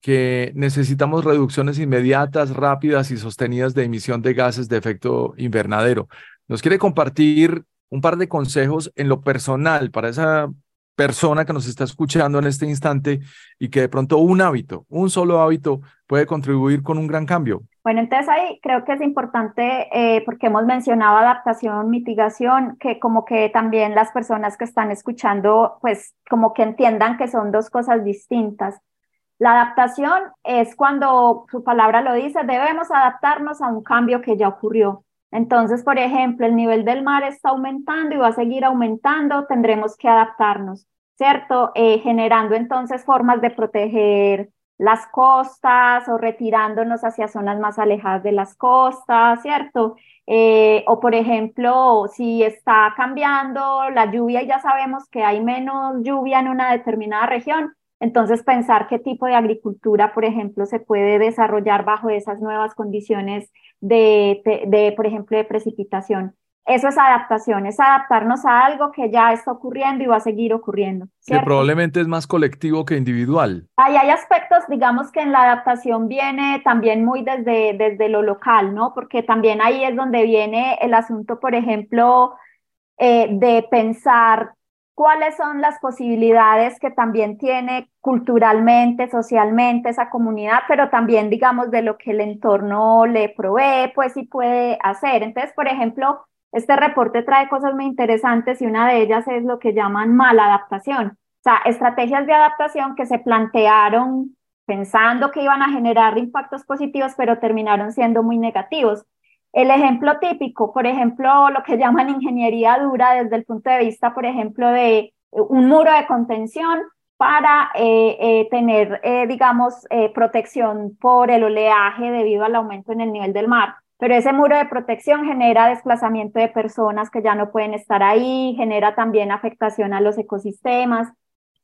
[SPEAKER 1] que necesitamos reducciones inmediatas, rápidas y sostenidas de emisión de gases de efecto invernadero. ¿Nos quiere compartir un par de consejos en lo personal para esa persona que nos está escuchando en este instante y que de pronto un hábito, un solo hábito puede contribuir con un gran cambio?
[SPEAKER 5] Bueno, entonces ahí creo que es importante, eh, porque hemos mencionado adaptación, mitigación, que como que también las personas que están escuchando, pues como que entiendan que son dos cosas distintas. La adaptación es cuando su palabra lo dice, debemos adaptarnos a un cambio que ya ocurrió. Entonces, por ejemplo, el nivel del mar está aumentando y va a seguir aumentando, tendremos que adaptarnos, ¿cierto? Eh, generando entonces formas de proteger las costas o retirándonos hacia zonas más alejadas de las costas, ¿cierto? Eh, o por ejemplo, si está cambiando la lluvia y ya sabemos que hay menos lluvia en una determinada región, entonces pensar qué tipo de agricultura, por ejemplo, se puede desarrollar bajo esas nuevas condiciones de, de por ejemplo, de precipitación. Eso es adaptación, es adaptarnos a algo que ya está ocurriendo y va a seguir ocurriendo.
[SPEAKER 1] Que probablemente es más colectivo que individual.
[SPEAKER 5] Ahí hay aspectos, digamos, que en la adaptación viene también muy desde, desde lo local, ¿no? Porque también ahí es donde viene el asunto, por ejemplo, eh, de pensar cuáles son las posibilidades que también tiene culturalmente, socialmente esa comunidad, pero también, digamos, de lo que el entorno le provee, pues sí puede hacer. Entonces, por ejemplo, este reporte trae cosas muy interesantes y una de ellas es lo que llaman maladaptación, o sea, estrategias de adaptación que se plantearon pensando que iban a generar impactos positivos, pero terminaron siendo muy negativos. El ejemplo típico, por ejemplo, lo que llaman ingeniería dura desde el punto de vista, por ejemplo, de un muro de contención para eh, eh, tener, eh, digamos, protección por el oleaje debido al aumento en el nivel del mar. Pero ese muro de protección genera desplazamiento de personas que ya no pueden estar ahí, genera también afectación a los ecosistemas.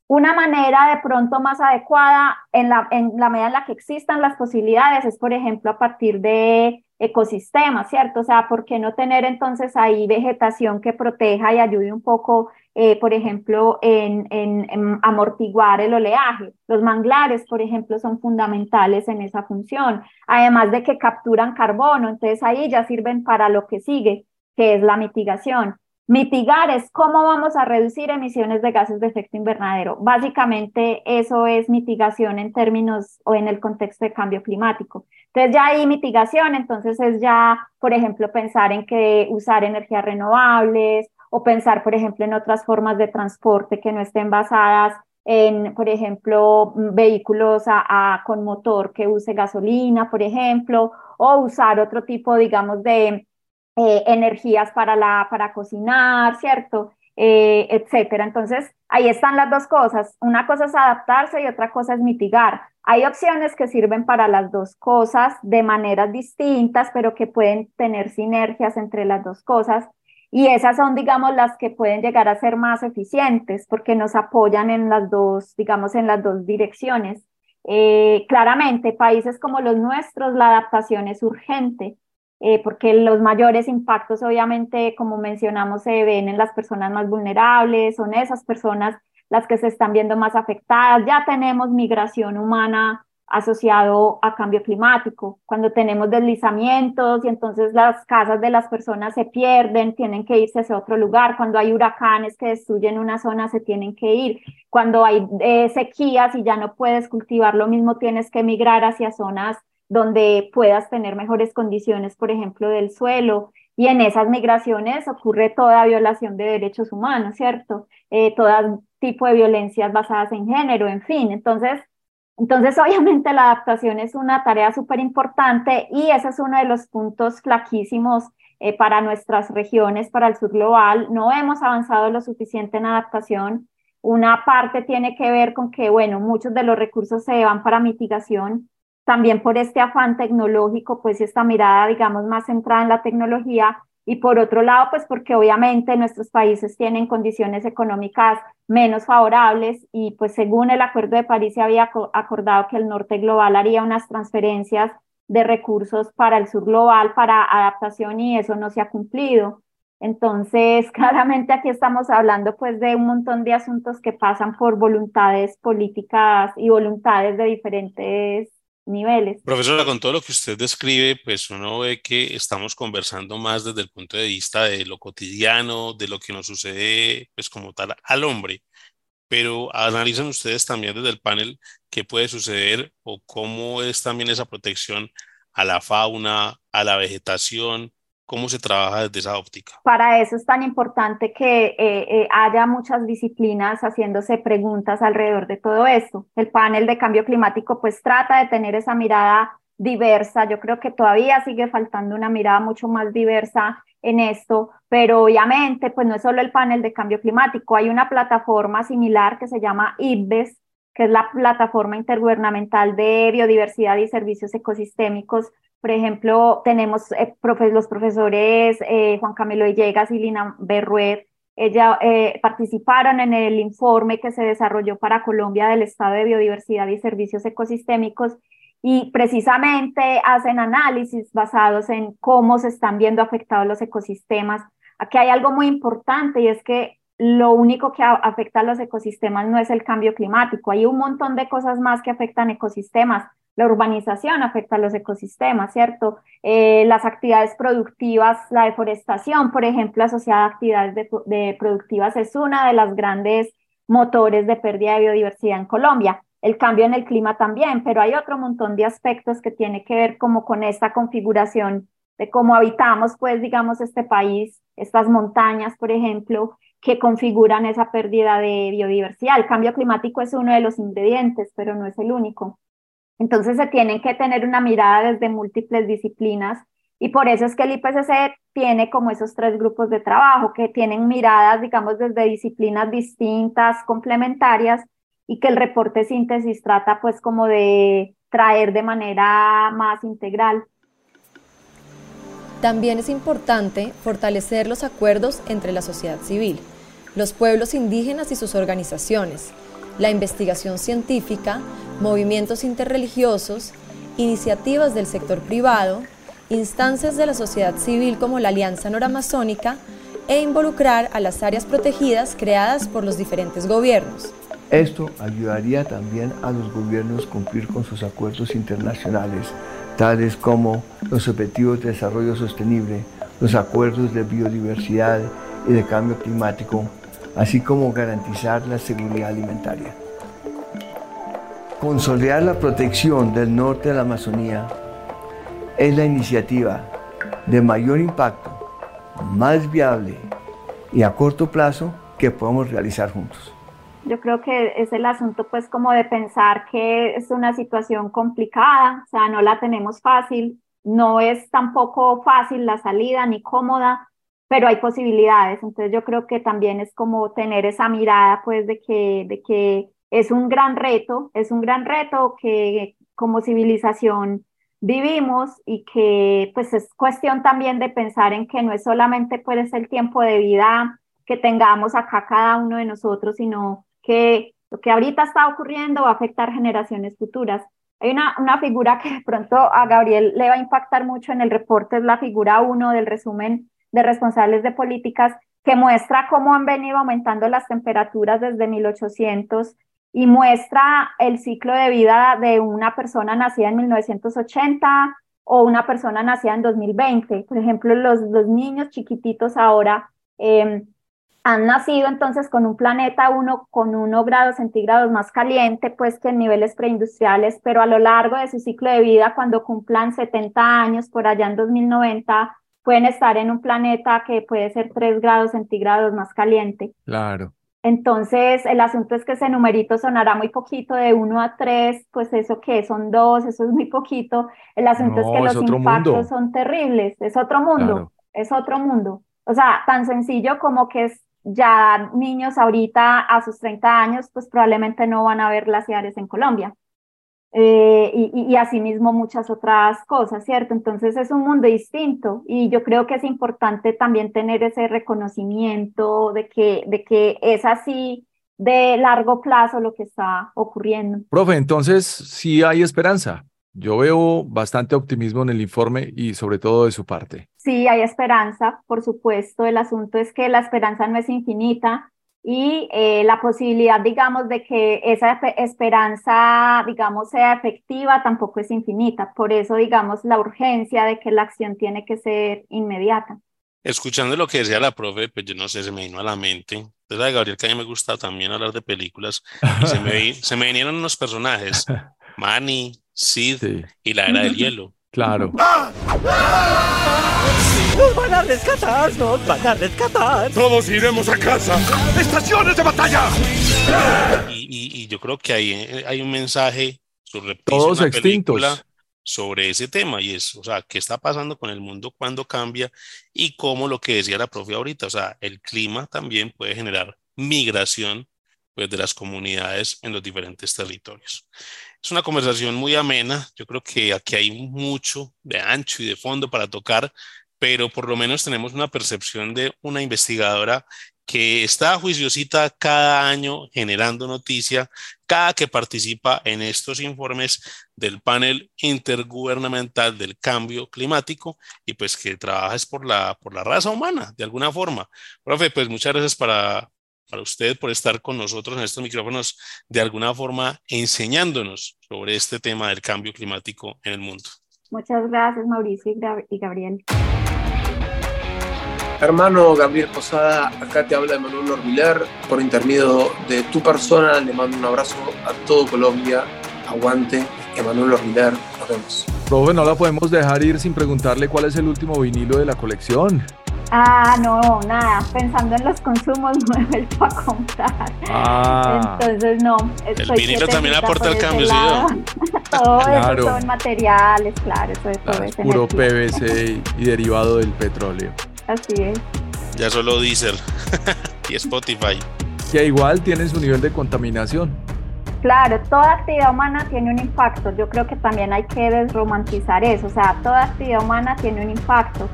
[SPEAKER 5] Una manera de pronto más adecuada en la, medida en la que existan las posibilidades es, por ejemplo, a partir de ecosistemas, ¿cierto? O sea, ¿por qué no tener entonces ahí vegetación que proteja y ayude un poco, eh, por ejemplo, en, en, amortiguar el oleaje? Los manglares, por ejemplo, son fundamentales en esa función, además de que capturan carbono, entonces ahí ya sirven para lo que sigue, que es la mitigación. Mitigar es cómo vamos a reducir emisiones de gases de efecto invernadero. Básicamente eso es mitigación en términos o en el contexto de cambio climático. Entonces ya hay mitigación, entonces es ya, por ejemplo, pensar en que usar energías renovables o pensar, por ejemplo, en otras formas de transporte que no estén basadas en, por ejemplo, vehículos con motor que use gasolina, por ejemplo, o usar otro tipo, digamos, de eh, energías para, la, para cocinar, ¿cierto? Eh, etcétera. Entonces, ahí están las dos cosas. Una cosa es adaptarse y otra cosa es mitigar. Hay opciones que sirven para las dos cosas de maneras distintas, pero que pueden tener sinergias entre las dos cosas. Y esas son, digamos, las que pueden llegar a ser más eficientes porque nos apoyan en las dos, digamos, en las dos direcciones. Eh, claramente, países como los nuestros, la adaptación es urgente eh, porque los mayores impactos obviamente, como mencionamos, se ven en las personas más vulnerables, son esas personas las que se están viendo más afectadas. Ya tenemos migración humana asociado a cambio climático, cuando tenemos deslizamientos y entonces las casas de las personas se pierden, tienen que irse hacia otro lugar, cuando hay huracanes que destruyen una zona se tienen que ir, cuando hay eh, sequías y ya no puedes cultivar lo mismo, tienes que migrar hacia zonas donde puedas tener mejores condiciones, por ejemplo, del suelo. Y en esas migraciones ocurre toda violación de derechos humanos, ¿cierto? Eh, todo tipo de violencias basadas en género, en fin. Entonces, entonces, obviamente la adaptación es una tarea súper importante y ese es uno de los puntos flaquísimos eh, para nuestras regiones, para el sur global. No hemos avanzado lo suficiente en adaptación. Una parte tiene que ver con que, bueno, muchos de los recursos se van para mitigación, también por este afán tecnológico, pues esta mirada, digamos, más centrada en la tecnología, y por otro lado, pues porque obviamente nuestros países tienen condiciones económicas menos favorables y pues según el Acuerdo de París se había acordado que el norte global haría unas transferencias de recursos para el sur global para adaptación y eso no se ha cumplido. Entonces, claramente aquí estamos hablando pues de un montón de asuntos que pasan por voluntades políticas y voluntades de diferentes niveles.
[SPEAKER 9] Profesora, con todo lo que usted describe, pues uno ve que estamos conversando más desde el punto de vista de lo cotidiano, de lo que nos sucede, pues como tal, al hombre. Pero analizan ustedes también desde el panel qué puede suceder o cómo es también esa protección a la fauna, a la vegetación, ¿Cómo se trabaja desde esa óptica?
[SPEAKER 5] Para eso es tan importante que eh, eh, haya muchas disciplinas haciéndose preguntas alrededor de todo esto. El panel de cambio climático pues trata de tener esa mirada diversa. Yo creo que todavía sigue faltando una mirada mucho más diversa en esto, pero obviamente pues no es solo el panel de cambio climático, hay una plataforma similar que se llama IBES, que es la plataforma intergubernamental de biodiversidad y servicios ecosistémicos por ejemplo, tenemos eh, los profesores eh, Juan Camilo Villegas y Lina Berruet, ella, eh, participaron en el informe que se desarrolló para Colombia del estado de biodiversidad y servicios ecosistémicos y precisamente hacen análisis basados en cómo se están viendo afectados los ecosistemas. Aquí hay algo muy importante y es que lo único que afecta a los ecosistemas no es el cambio climático, hay un montón de cosas más que afectan ecosistemas la urbanización afecta a los ecosistemas, ¿cierto? Eh, las actividades productivas, la deforestación, por ejemplo, asociada a actividades de, productivas es una de las grandes motores de pérdida de biodiversidad en Colombia. El cambio en el clima también, pero hay otro montón de aspectos que tiene que ver como con esta configuración de cómo habitamos, pues, digamos, este país, estas montañas, por ejemplo, que configuran esa pérdida de biodiversidad. El cambio climático es uno de los ingredientes, pero no es el único. Entonces se tienen que tener una mirada desde múltiples disciplinas y por eso es que el IPCC tiene como esos tres grupos de trabajo que tienen miradas, digamos, desde disciplinas distintas, complementarias y que el reporte síntesis trata pues como de traer de manera más integral.
[SPEAKER 3] También es importante fortalecer los acuerdos entre la sociedad civil, los pueblos indígenas y sus organizaciones, la investigación científica, movimientos interreligiosos, iniciativas del sector privado, instancias de la sociedad civil como la Alianza Noramazónica e involucrar a las áreas protegidas creadas por los diferentes gobiernos.
[SPEAKER 4] Esto ayudaría también a los gobiernos cumplir con sus acuerdos internacionales, tales como los Objetivos de Desarrollo Sostenible, los acuerdos de biodiversidad y de cambio climático, así como garantizar la seguridad alimentaria. Consolidar la protección del norte de la Amazonía es la iniciativa de mayor impacto, más viable y a corto plazo que podemos realizar juntos.
[SPEAKER 5] Yo creo que es el asunto pues como de pensar que es una situación complicada, o sea, no la tenemos fácil, no es tampoco fácil la salida ni cómoda, pero hay posibilidades. Entonces yo creo que también es como tener esa mirada pues de que, de que es un gran reto, es un gran reto que como civilización vivimos y que pues es cuestión también de pensar en que no es solamente puede ser el tiempo de vida que tengamos acá cada uno de nosotros, sino que lo que ahorita está ocurriendo va a afectar generaciones futuras. Hay una, una figura que de pronto a Gabriel le va a impactar mucho en el reporte, es la figura uno del resumen de responsables de políticas, que muestra cómo han venido aumentando las temperaturas desde 1800 y muestra el ciclo de vida de una persona nacida en 1980 o una persona nacida en 2020. Por ejemplo, los, los niños chiquititos ahora em, han nacido entonces con un planeta uno, con uno grados centígrados más caliente pues que en niveles preindustriales, pero a lo largo de su ciclo de vida, cuando cumplan 70 años, por allá en 2090, pueden estar en un planeta que puede ser 3 grados centígrados más caliente.
[SPEAKER 1] Claro.
[SPEAKER 5] Entonces, el asunto es que ese numerito sonará muy poquito, de 1 a 3, pues eso que son 2, eso es muy poquito. El asunto es que los impactos son terribles, es otro mundo, es otro mundo. O sea, tan sencillo como que es ya niños ahorita a sus 30 años, pues probablemente no van a ver glaciares en Colombia. Eh, y, y, asimismo muchas otras cosas, ¿cierto? Entonces es un mundo distinto y yo creo que es importante también tener ese reconocimiento de que, de que es así de largo plazo lo que está ocurriendo.
[SPEAKER 1] Profe, entonces sí hay esperanza. Yo veo bastante optimismo en el informe y sobre todo de su parte.
[SPEAKER 5] Sí, hay esperanza, por supuesto. El asunto es que la esperanza no es infinita y eh, la posibilidad, digamos, de que esa esperanza, digamos, sea efectiva tampoco es infinita. Por eso, digamos, la urgencia de que la acción tiene que ser inmediata.
[SPEAKER 9] Escuchando lo que decía la profe, pues yo no sé, se me vino a la mente. Entonces, Gabriel, que a mí me gusta también hablar de películas, y se, me, se me vinieron unos personajes, Manny, Sid y la Era del Hielo.
[SPEAKER 1] Claro.
[SPEAKER 10] ¡Nos van a rescatar! ¡Nos van a rescatar!
[SPEAKER 11] ¡Todos iremos a casa! ¡Estaciones de batalla!
[SPEAKER 9] Y, yo creo que hay, eh, hay un mensaje sobre
[SPEAKER 1] Todos extintos.
[SPEAKER 9] sobre ese tema y es, o sea, qué está pasando con el mundo cuando cambia y cómo lo que decía la profe ahorita, o sea, el clima también puede generar migración pues, de las comunidades en los diferentes territorios. Es una conversación muy amena. Yo creo que aquí hay mucho de ancho y de fondo para tocar, pero por lo menos tenemos una percepción de una investigadora que está juiciosita cada año generando noticia, cada que participa en estos informes del panel intergubernamental del cambio climático y pues que trabaja es por la, por la raza humana, de alguna forma. Profe, pues muchas gracias para, para usted por estar con nosotros en estos micrófonos, de alguna forma enseñándonos sobre este tema del cambio climático en el mundo.
[SPEAKER 5] Muchas gracias, Mauricio y Gabriel.
[SPEAKER 12] Hermano Gabriel Posada, acá te habla Emanuel Orbiler. Por intermedio de tu persona, le mando un abrazo a todo Colombia. Aguante, Emanuel Orbiler. Nos vemos.
[SPEAKER 1] Profe, no la podemos dejar ir sin preguntarle cuál es el último vinilo de la colección.
[SPEAKER 5] Ah, no, nada, pensando en los consumos no he vuelto a comprar. Ah. Entonces, no.
[SPEAKER 9] El vinilo también aporta el cambio, ¿sí?
[SPEAKER 5] todo eso son materiales, claro, eso, es
[SPEAKER 1] puro PVC y derivado del petróleo.
[SPEAKER 5] Así es.
[SPEAKER 9] Ya solo Deezer y Spotify.
[SPEAKER 1] Que igual tiene su nivel de contaminación.
[SPEAKER 5] Claro, toda actividad humana tiene un impacto. Yo creo que también hay que desromantizar eso. O sea, toda actividad humana tiene un impacto.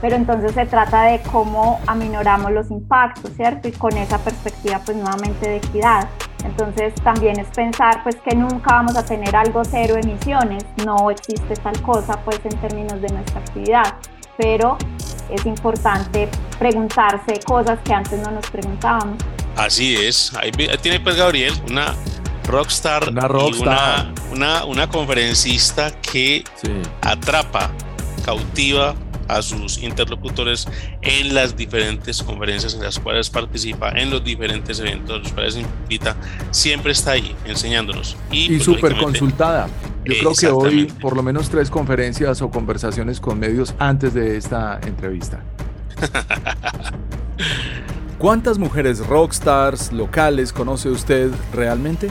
[SPEAKER 5] Pero entonces se trata de cómo aminoramos los impactos, ¿cierto? Y con esa perspectiva, pues nuevamente de equidad. Entonces también es pensar pues que nunca vamos a tener algo cero emisiones, no existe tal cosa pues en términos de nuestra actividad, pero es importante preguntarse cosas que antes no nos preguntábamos.
[SPEAKER 9] Así es, ahí tiene pues Gabriel una rockstar,
[SPEAKER 1] una, rockstar.
[SPEAKER 9] una, una, conferencista que atrapa, cautiva a sus interlocutores en las diferentes conferencias en las cuales participa, en los diferentes eventos, los cuales invita, siempre está ahí enseñándonos.
[SPEAKER 1] Y, y pues, súper consultada. Yo creo que hoy por lo menos tres conferencias o conversaciones con medios antes de esta entrevista. ¿Cuántas mujeres rockstars locales conoce usted realmente?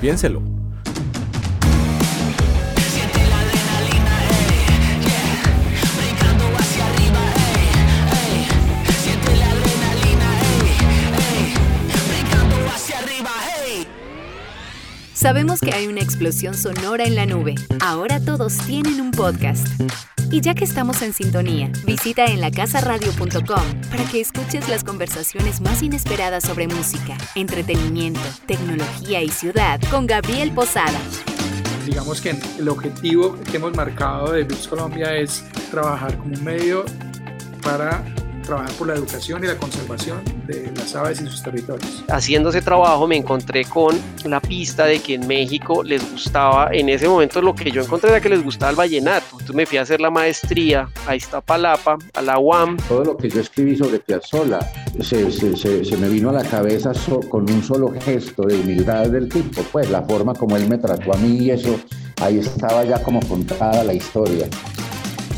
[SPEAKER 1] Piénselo.
[SPEAKER 13] Sabemos que hay una explosión sonora en la nube. Ahora todos tienen un podcast. Y ya que estamos en sintonía, visita en lacasaradio.com para que escuches las conversaciones más inesperadas sobre música, entretenimiento, tecnología y ciudad con Gabriel Posada.
[SPEAKER 14] Digamos que el objetivo que hemos marcado de Bits Colombia es trabajar como un medio para trabajar por la educación y la conservación de las aves y sus territorios.
[SPEAKER 15] Haciendo ese trabajo me encontré con la pista de que en México les gustaba, en ese momento lo que yo encontré era que les gustaba el vallenato. Entonces me fui a hacer la maestría a Iztapalapa, a la UAM.
[SPEAKER 16] Todo lo que yo escribí sobre Piazzolla se, se, se, me vino a la cabeza con un solo gesto de humildad del tipo, pues la forma como él me trató a mí y eso, ahí estaba ya como contada la historia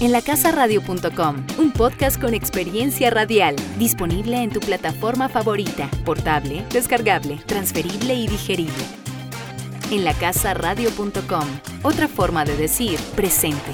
[SPEAKER 13] en lacasaradio.com, un podcast con experiencia radial, disponible en tu plataforma favorita, portable, descargable, transferible y digerible. En lacasaradio.com, otra forma de decir presente.